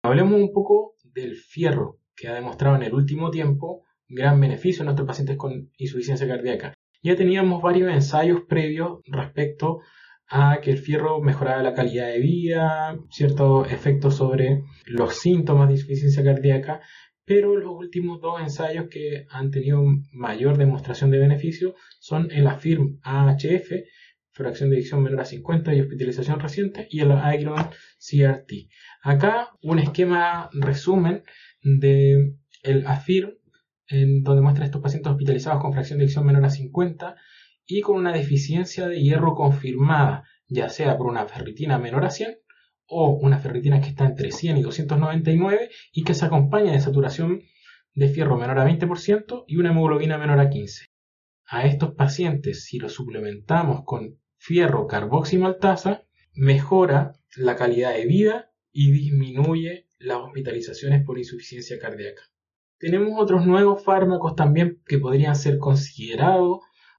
Hablemos un poco del fierro, que ha demostrado en el último tiempo gran beneficio en nuestros pacientes con insuficiencia cardíaca. Ya teníamos varios ensayos previos respecto a que el fierro mejoraba la calidad de vida, ciertos efectos sobre los síntomas de insuficiencia cardíaca, pero los últimos dos ensayos que han tenido mayor demostración de beneficio son el AFIRM AHF, fracción de eyección menor a 50 y hospitalización reciente, y el IGRON CRT. Acá un esquema resumen de el AFIRM en donde muestra estos pacientes hospitalizados con fracción de eyección menor a 50 y con una deficiencia de hierro confirmada, ya sea por una ferritina menor a 100 o una ferritina que está entre 100 y 299 y que se acompaña de saturación de fierro menor a 20% y una hemoglobina menor a 15. A estos pacientes, si los suplementamos con fierro carboximaltasa, mejora la calidad de vida y disminuye las hospitalizaciones por insuficiencia cardíaca. Tenemos otros nuevos fármacos también que podrían ser considerados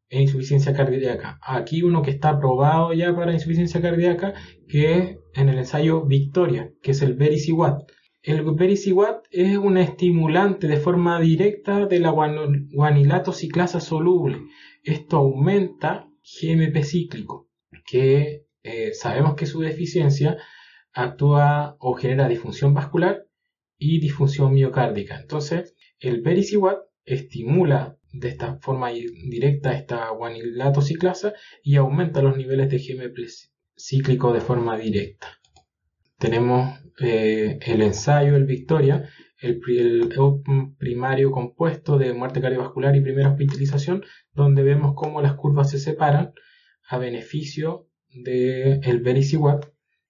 en insuficiencia cardíaca. Aquí uno que está aprobado ya para insuficiencia cardíaca, que es en el ensayo Victoria, que es el Vericiwat. El Vericiwat es un estimulante de forma directa de la guanilato ciclasa soluble. Esto aumenta GMP cíclico, que eh, sabemos que su deficiencia actúa o genera disfunción vascular y disfunción miocárdica. Entonces, el Vericiwat estimula de esta forma directa esta guanilato ciclasa y aumenta los niveles de GMP cíclico de forma directa. Tenemos eh, el ensayo, el Victoria, el, primario compuesto de muerte cardiovascular y primera hospitalización, donde vemos cómo las curvas se separan a beneficio del el Vericiwat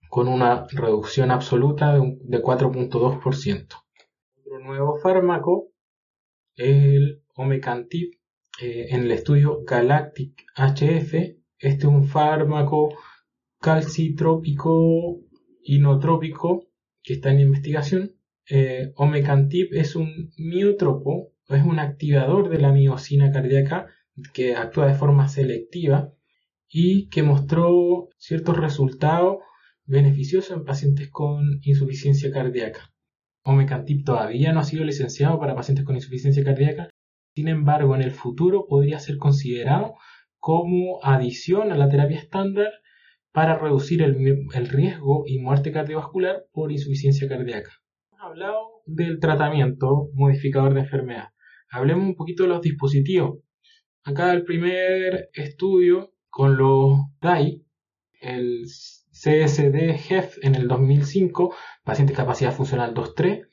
con una reducción absoluta de, de 4.2%. Otro nuevo fármaco el Omecantip eh, en el estudio Galactic HF. Este es un fármaco calcitrópico inotrópico que está en investigación. Eh, Omecantip es un miotropo, es un activador de la miocina cardíaca que actúa de forma selectiva y que mostró ciertos resultados beneficiosos en pacientes con insuficiencia cardíaca. Omecantip todavía no ha sido licenciado para pacientes con insuficiencia cardíaca, sin embargo, en el futuro podría ser considerado como adición a la terapia estándar para reducir el, riesgo y muerte cardiovascular por insuficiencia cardíaca. Hemos hablado del tratamiento modificador de enfermedad. Hablemos un poquito de los dispositivos. Acá el primer estudio con los DAI, el CSD-HEF en el 2005, paciente capacidad funcional 2.3,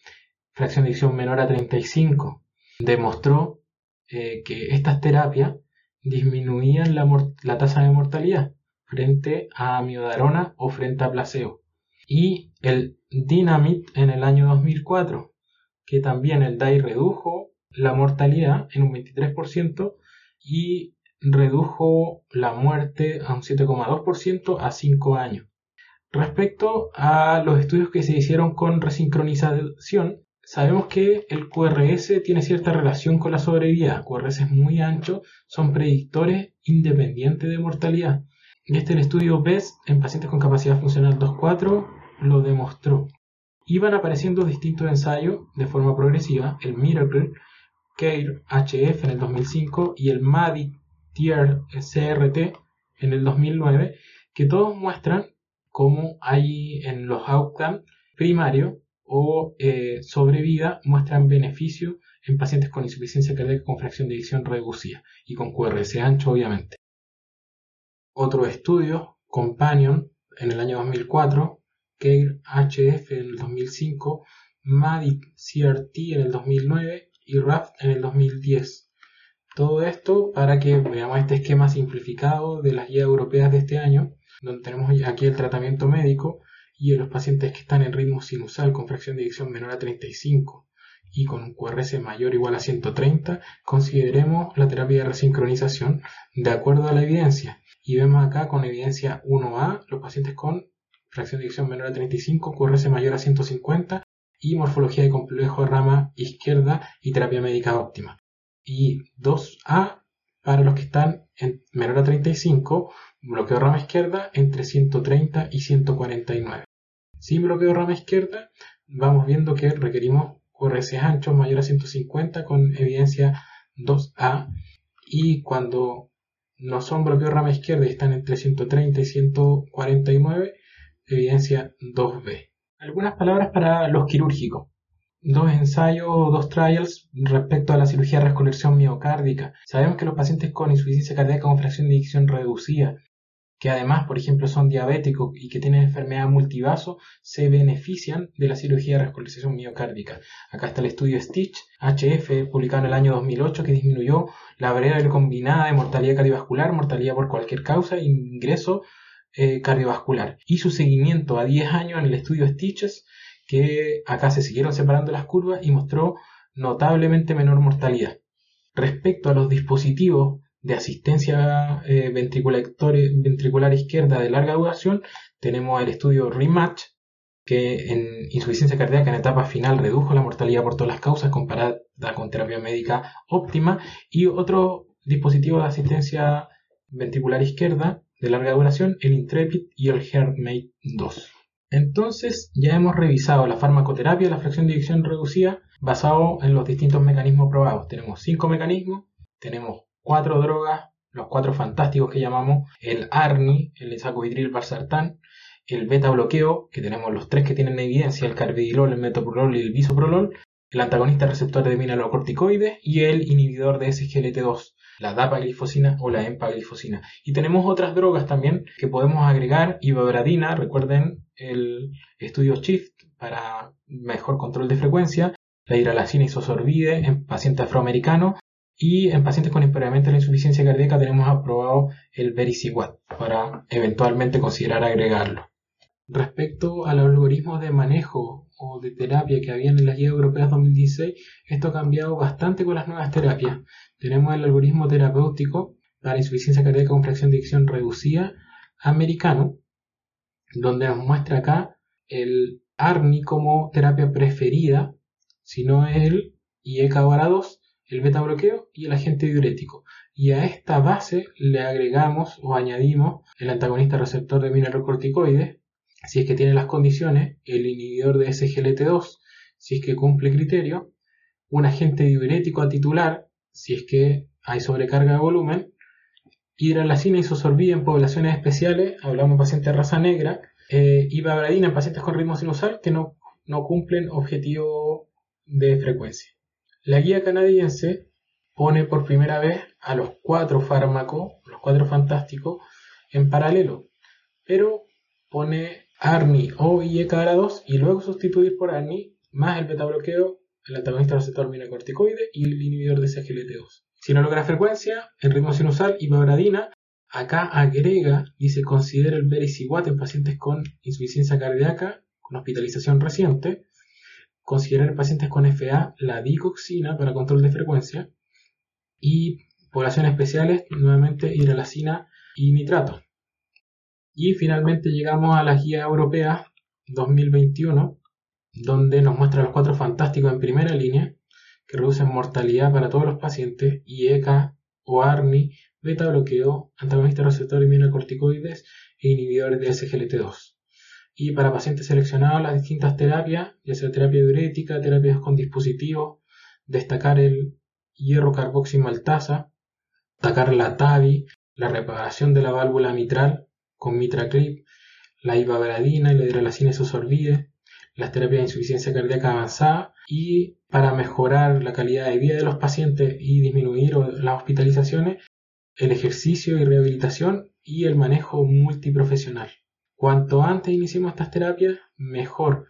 fracción de eyección menor a 35, demostró eh, que estas terapias disminuían la, la tasa de mortalidad frente a amiodarona o frente a placebo. Y el Dynamit en el año 2004, que también el DAI redujo la mortalidad en un 23% y redujo la muerte a un 7,2% a 5 años. Respecto a los estudios que se hicieron con resincronización, sabemos que el QRS tiene cierta relación con la sobrevida. QRS es muy ancho, son predictores independientes de mortalidad. Este estudio BEST en pacientes con capacidad funcional 2.4 lo demostró. Iban apareciendo distintos ensayos de forma progresiva, el Miracle, CARE HF en el 2005 y el MADI Tier CRT en el 2009, que todos muestran cómo hay en los outcomes primarios o eh, sobrevida muestran beneficio en pacientes con insuficiencia cardíaca con fracción de eyección reducida y con QRS ancho, obviamente. Otro estudio, Companion, en el año 2004, CARE HF en el 2005, MADIC CRT en el 2009 y RAFT en el 2010. Todo esto para que veamos este esquema simplificado de las guías europeas de este año, donde tenemos aquí el tratamiento médico y en los pacientes que están en ritmo sinusal con fracción de eyección menor a 35 y con un QRS mayor o igual a 130, consideremos la terapia de resincronización de acuerdo a la evidencia. Y vemos acá con evidencia 1A los pacientes con fracción de eyección menor a 35, QRS mayor a 150 y morfología de complejo de rama izquierda y terapia médica óptima. Y 2A para los que están en menor a 35, bloqueo rama izquierda entre 130 y 149. Sin bloqueo rama izquierda, vamos viendo que requerimos QRS anchos mayor a 150 con evidencia 2A y cuando no son bloqueo rama izquierda y están entre 130 y 149, evidencia 2B. Algunas palabras para los quirúrgicos. Dos ensayos, dos trials respecto a la cirugía de reconversión miocárdica. Sabemos que los pacientes con insuficiencia cardíaca con fracción de eyección reducida que además, por ejemplo, son diabéticos y que tienen enfermedad multivaso, se benefician de la cirugía de rescolarización miocárdica. Acá está el estudio Stitch HF, publicado en el año 2008, que disminuyó la variable combinada de mortalidad cardiovascular, mortalidad por cualquier causa e ingreso eh, cardiovascular. Y su seguimiento a 10 años en el estudio Stitches, que acá se siguieron separando las curvas y mostró notablemente menor mortalidad. Respecto a los dispositivos de asistencia eh, ventricular, izquierda de larga duración, tenemos el estudio REMATCH, que en insuficiencia cardíaca en etapa final redujo la mortalidad por todas las causas comparada con terapia médica óptima, y otro dispositivo de asistencia ventricular izquierda de larga duración, el Intrepid y el HeartMate 2. Entonces ya hemos revisado la farmacoterapia, la fracción de eyección reducida, basado en los distintos mecanismos probados. Tenemos cinco mecanismos, tenemos cuatro drogas, los cuatro fantásticos que llamamos, el ARNI, el esacohidril valsartán, el beta bloqueo, que tenemos los tres que tienen evidencia, el carbidilol, el metoprolol y el bisoprolol, el antagonista receptor de mineralocorticoides y el inhibidor de SGLT2, la dapaglifosina o la empaglifosina. Y tenemos otras drogas también que podemos agregar, ibabradina, recuerden el estudio SHIFT para mejor control de frecuencia, la hidralacina isosorbide en paciente afroamericano y en pacientes con impairamiento de la insuficiencia cardíaca tenemos aprobado el Vericiguat para eventualmente considerar agregarlo. Respecto al algoritmo de manejo o de terapia que había en las guías europeas 2016, esto ha cambiado bastante con las nuevas terapias. Tenemos el algoritmo terapéutico para insuficiencia cardíaca con fracción de eyección reducida americano, donde nos muestra acá el ARNI como terapia preferida, si no el IECA 2 el beta bloqueo y el agente diurético. Y a esta base le agregamos o añadimos el antagonista receptor de mineralocorticoides, si es que tiene las condiciones, el inhibidor de SGLT2, si es que cumple criterio, un agente diurético a titular, si es que hay sobrecarga de volumen, hidralacina isosorbida en poblaciones especiales, hablamos de pacientes de raza negra, eh, y babradina en pacientes con ritmo sinusal que no, no cumplen objetivo de frecuencia. La guía canadiense pone por primera vez a los cuatro fármacos, los cuatro fantásticos, en paralelo, pero pone ARNI o IECARA2 y luego sustituir por ARNI más el beta bloqueo, el antagonista receptor corticoide y el inhibidor de CGLT2. Si no logra frecuencia, el ritmo sinusal y babradina, acá agrega y se considera el Vericiguat en pacientes con insuficiencia cardíaca con hospitalización reciente, considerar en pacientes con FA la dicoxina para control de frecuencia y poblaciones especiales, nuevamente hidralacina y nitrato. Y finalmente llegamos a la guía europea 2021, donde nos muestra los cuatro fantásticos en primera línea, que reducen mortalidad para todos los pacientes, IECA o ARNI, beta bloqueo, antagonista receptor inmunocorticoides e inhibidores de SGLT2. Y para pacientes seleccionados, las distintas terapias, ya sea terapia diurética, terapias con dispositivos, destacar el hierro carboximaltasa, destacar la TAVI, la reparación de la válvula mitral con MitraClip, la ibabradina y la hidralacina isosorbide, las terapias de insuficiencia cardíaca avanzada y para mejorar la calidad de vida de los pacientes y disminuir las hospitalizaciones, el ejercicio y rehabilitación y el manejo multiprofesional. Cuanto antes iniciemos estas terapias, mejor.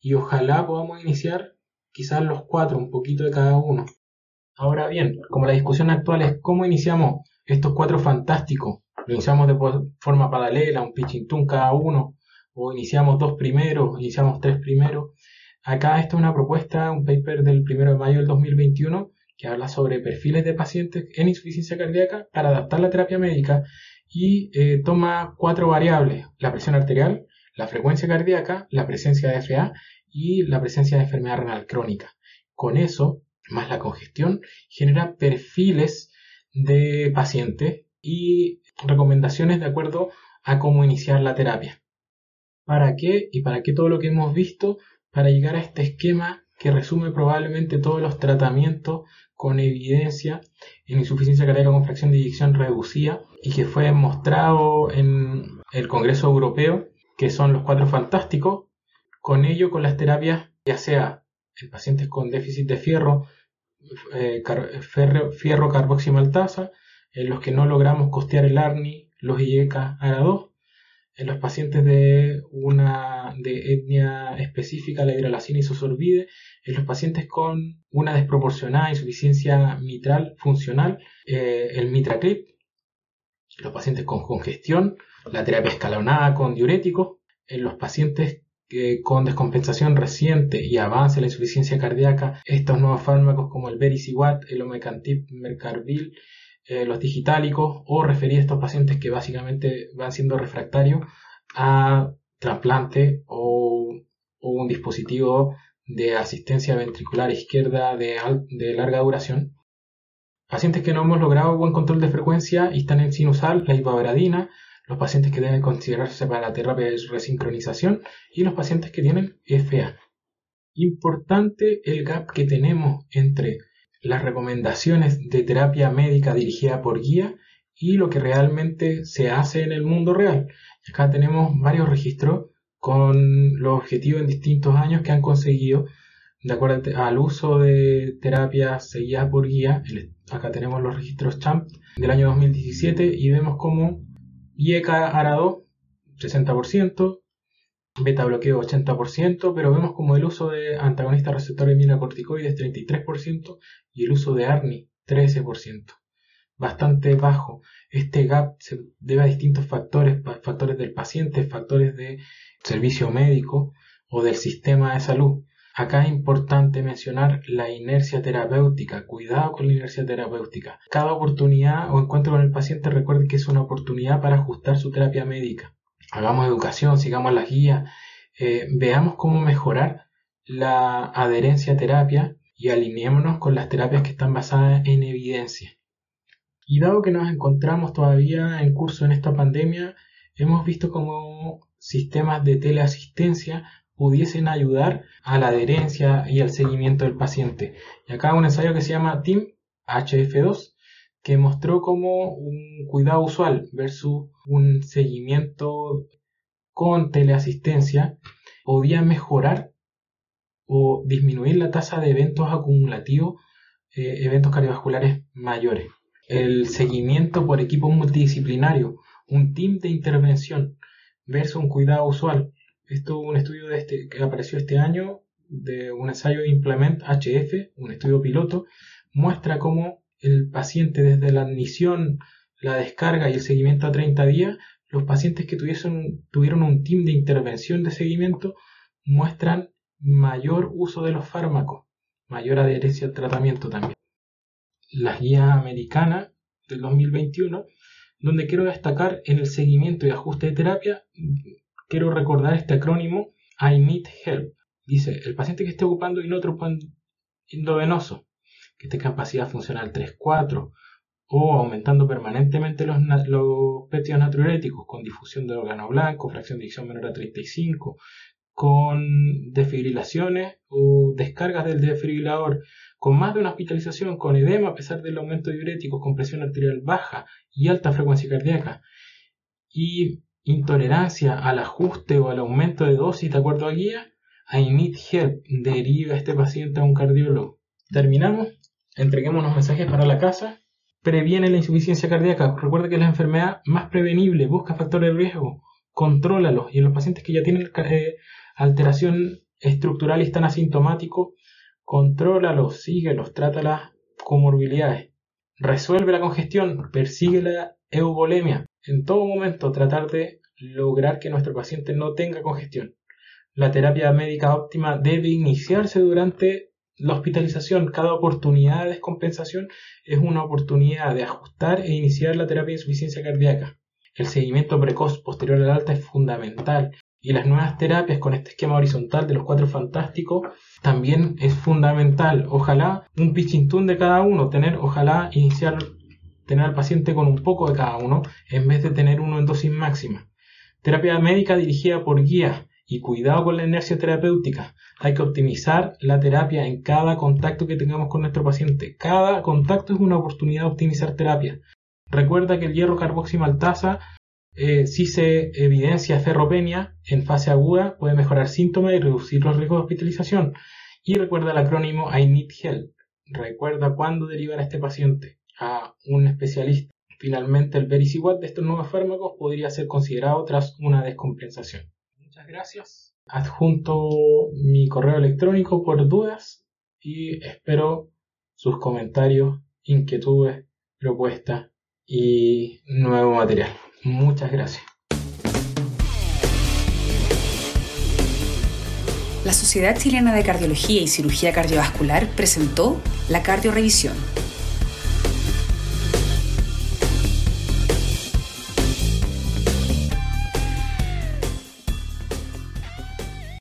Y ojalá podamos iniciar quizás los cuatro, un poquito de cada uno. Ahora bien, como la discusión actual es cómo iniciamos estos cuatro fantásticos, lo iniciamos de forma paralela, un pitching cada uno, o iniciamos dos primeros, iniciamos tres primeros. Acá esta es una propuesta, un paper del 1 de mayo del 2021 que habla sobre perfiles de pacientes en insuficiencia cardíaca para adaptar la terapia médica y eh, toma cuatro variables, la presión arterial, la frecuencia cardíaca, la presencia de FA y la presencia de enfermedad renal crónica. Con eso, más la congestión, genera perfiles de pacientes y recomendaciones de acuerdo a cómo iniciar la terapia. ¿Para qué? Y para qué todo lo que hemos visto para llegar a este esquema que resume probablemente todos los tratamientos con evidencia en insuficiencia cardíaca con fracción de eyección reducida y que fue mostrado en el Congreso Europeo, que son los cuatro fantásticos, con ello con las terapias, ya sea en pacientes con déficit de fierro, eh, fierro carboximaltasa, en los que no logramos costear el ARNI, los IECA ARA2, en los pacientes de una de etnia específica, la hidralacina isosorbide, en los pacientes con una desproporcionada insuficiencia mitral funcional, eh, el mitraclip, los pacientes con congestión, la terapia escalonada con diuréticos, en los pacientes con descompensación reciente y avance en la insuficiencia cardíaca, estos nuevos fármacos como el Vericiguat, el Omecantip, Mercarvil, eh, los digitálicos o referir a estos pacientes que básicamente van siendo refractarios a trasplante o, un dispositivo de asistencia ventricular izquierda de, larga duración. Pacientes que no hemos logrado buen control de frecuencia y están en sinusal, la ibabradina, los pacientes que deben considerarse para la terapia de resincronización y los pacientes que tienen FA. Importante el gap que tenemos entre las recomendaciones de terapia médica dirigida por guía y lo que realmente se hace en el mundo real. Acá tenemos varios registros con los objetivos en distintos años que han conseguido de acuerdo al uso de terapias seguidas por guía. Acá tenemos los registros CHAMP del año 2017 y vemos como IECA ARA2 60%, beta bloqueo 80%, pero vemos como el uso de antagonistas receptores corticoides 33% y el uso de ARNI 13%. Bastante bajo. Este gap se debe a distintos factores, factores del paciente, factores de servicio médico o del sistema de salud. Acá es importante mencionar la inercia terapéutica. Cuidado con la inercia terapéutica. Cada oportunidad o encuentro con el paciente recuerde que es una oportunidad para ajustar su terapia médica. Hagamos educación, sigamos las guías, eh, veamos cómo mejorar la adherencia a terapia y alineémonos con las terapias que están basadas en evidencia. Y dado que nos encontramos todavía en curso en esta pandemia, hemos visto como sistemas de teleasistencia pudiesen ayudar a la adherencia y al seguimiento del paciente. Y acá un ensayo que se llama TEAM HF2 que mostró cómo un cuidado usual versus un seguimiento con teleasistencia podía mejorar o disminuir la tasa de eventos acumulativos, eh, eventos cardiovasculares mayores. El seguimiento por equipo multidisciplinario, un team de intervención versus un cuidado usual. Esto es un estudio de este, que apareció este año de un ensayo de Implement HF, un estudio piloto, muestra cómo el paciente desde la admisión, la descarga y el seguimiento a 30 días, los pacientes que tuvieron un team de intervención de seguimiento muestran mayor uso de los fármacos, mayor adherencia al tratamiento también. La guía americana del 2021, donde quiero destacar en el seguimiento y ajuste de terapia, quiero recordar este acrónimo I need help. Dice, el paciente que esté ocupando inotropam endovenoso, que esté capacidad funcional 3-4, o aumentando permanentemente los, los péptidos natriuréticos con difusión de órgano blanco, fracción de dicción menor a 35, con desfibrilaciones o descargas del desfibrilador, con más de una hospitalización, con edema a pesar del aumento de diuréticos, con presión arterial baja y alta frecuencia cardíaca, y intolerancia al ajuste o al aumento de dosis de acuerdo a guía, I need help, deriva este paciente a un cardiólogo. Terminamos, entreguemos los mensajes para la casa, previene la insuficiencia cardíaca, recuerda que es la enfermedad más prevenible, busca factores de riesgo, contrólalos, y en los pacientes que ya tienen eh, alteración estructural y están asintomáticos, contrólalos, síguelos, trata las comorbilidades. Resuelve la congestión, persigue la eubolemia. En todo momento tratar de lograr que nuestro paciente no tenga congestión. La terapia médica óptima debe iniciarse durante la hospitalización. Cada oportunidad de descompensación es una oportunidad de ajustar e iniciar la terapia de insuficiencia cardíaca. El seguimiento precoz posterior al alta es fundamental y las nuevas terapias con este esquema horizontal de los cuatro fantásticos también es fundamental. Ojalá un pichintún de cada uno, tener, ojalá iniciar, tener al paciente con un poco de cada uno en vez de tener uno en dosis máxima. Terapia médica dirigida por guía y cuidado con la inercia terapéutica. Hay que optimizar la terapia en cada contacto que tengamos con nuestro paciente. Cada contacto es una oportunidad de optimizar terapia. Recuerda que el hierro carboximaltasa eh, si se evidencia ferropenia en fase aguda, puede mejorar síntomas y reducir los riesgos de hospitalización. Y recuerda el acrónimo I need help. Recuerda cuándo derivar a este paciente a un especialista. Finalmente, el Vericiguat de estos nuevos fármacos podría ser considerado tras una descompensación. Gracias. Adjunto mi correo electrónico por dudas y espero sus comentarios, inquietudes, propuestas y nuevo material. Muchas gracias. La Sociedad Chilena de Cardiología y Cirugía Cardiovascular presentó la cardiorevisión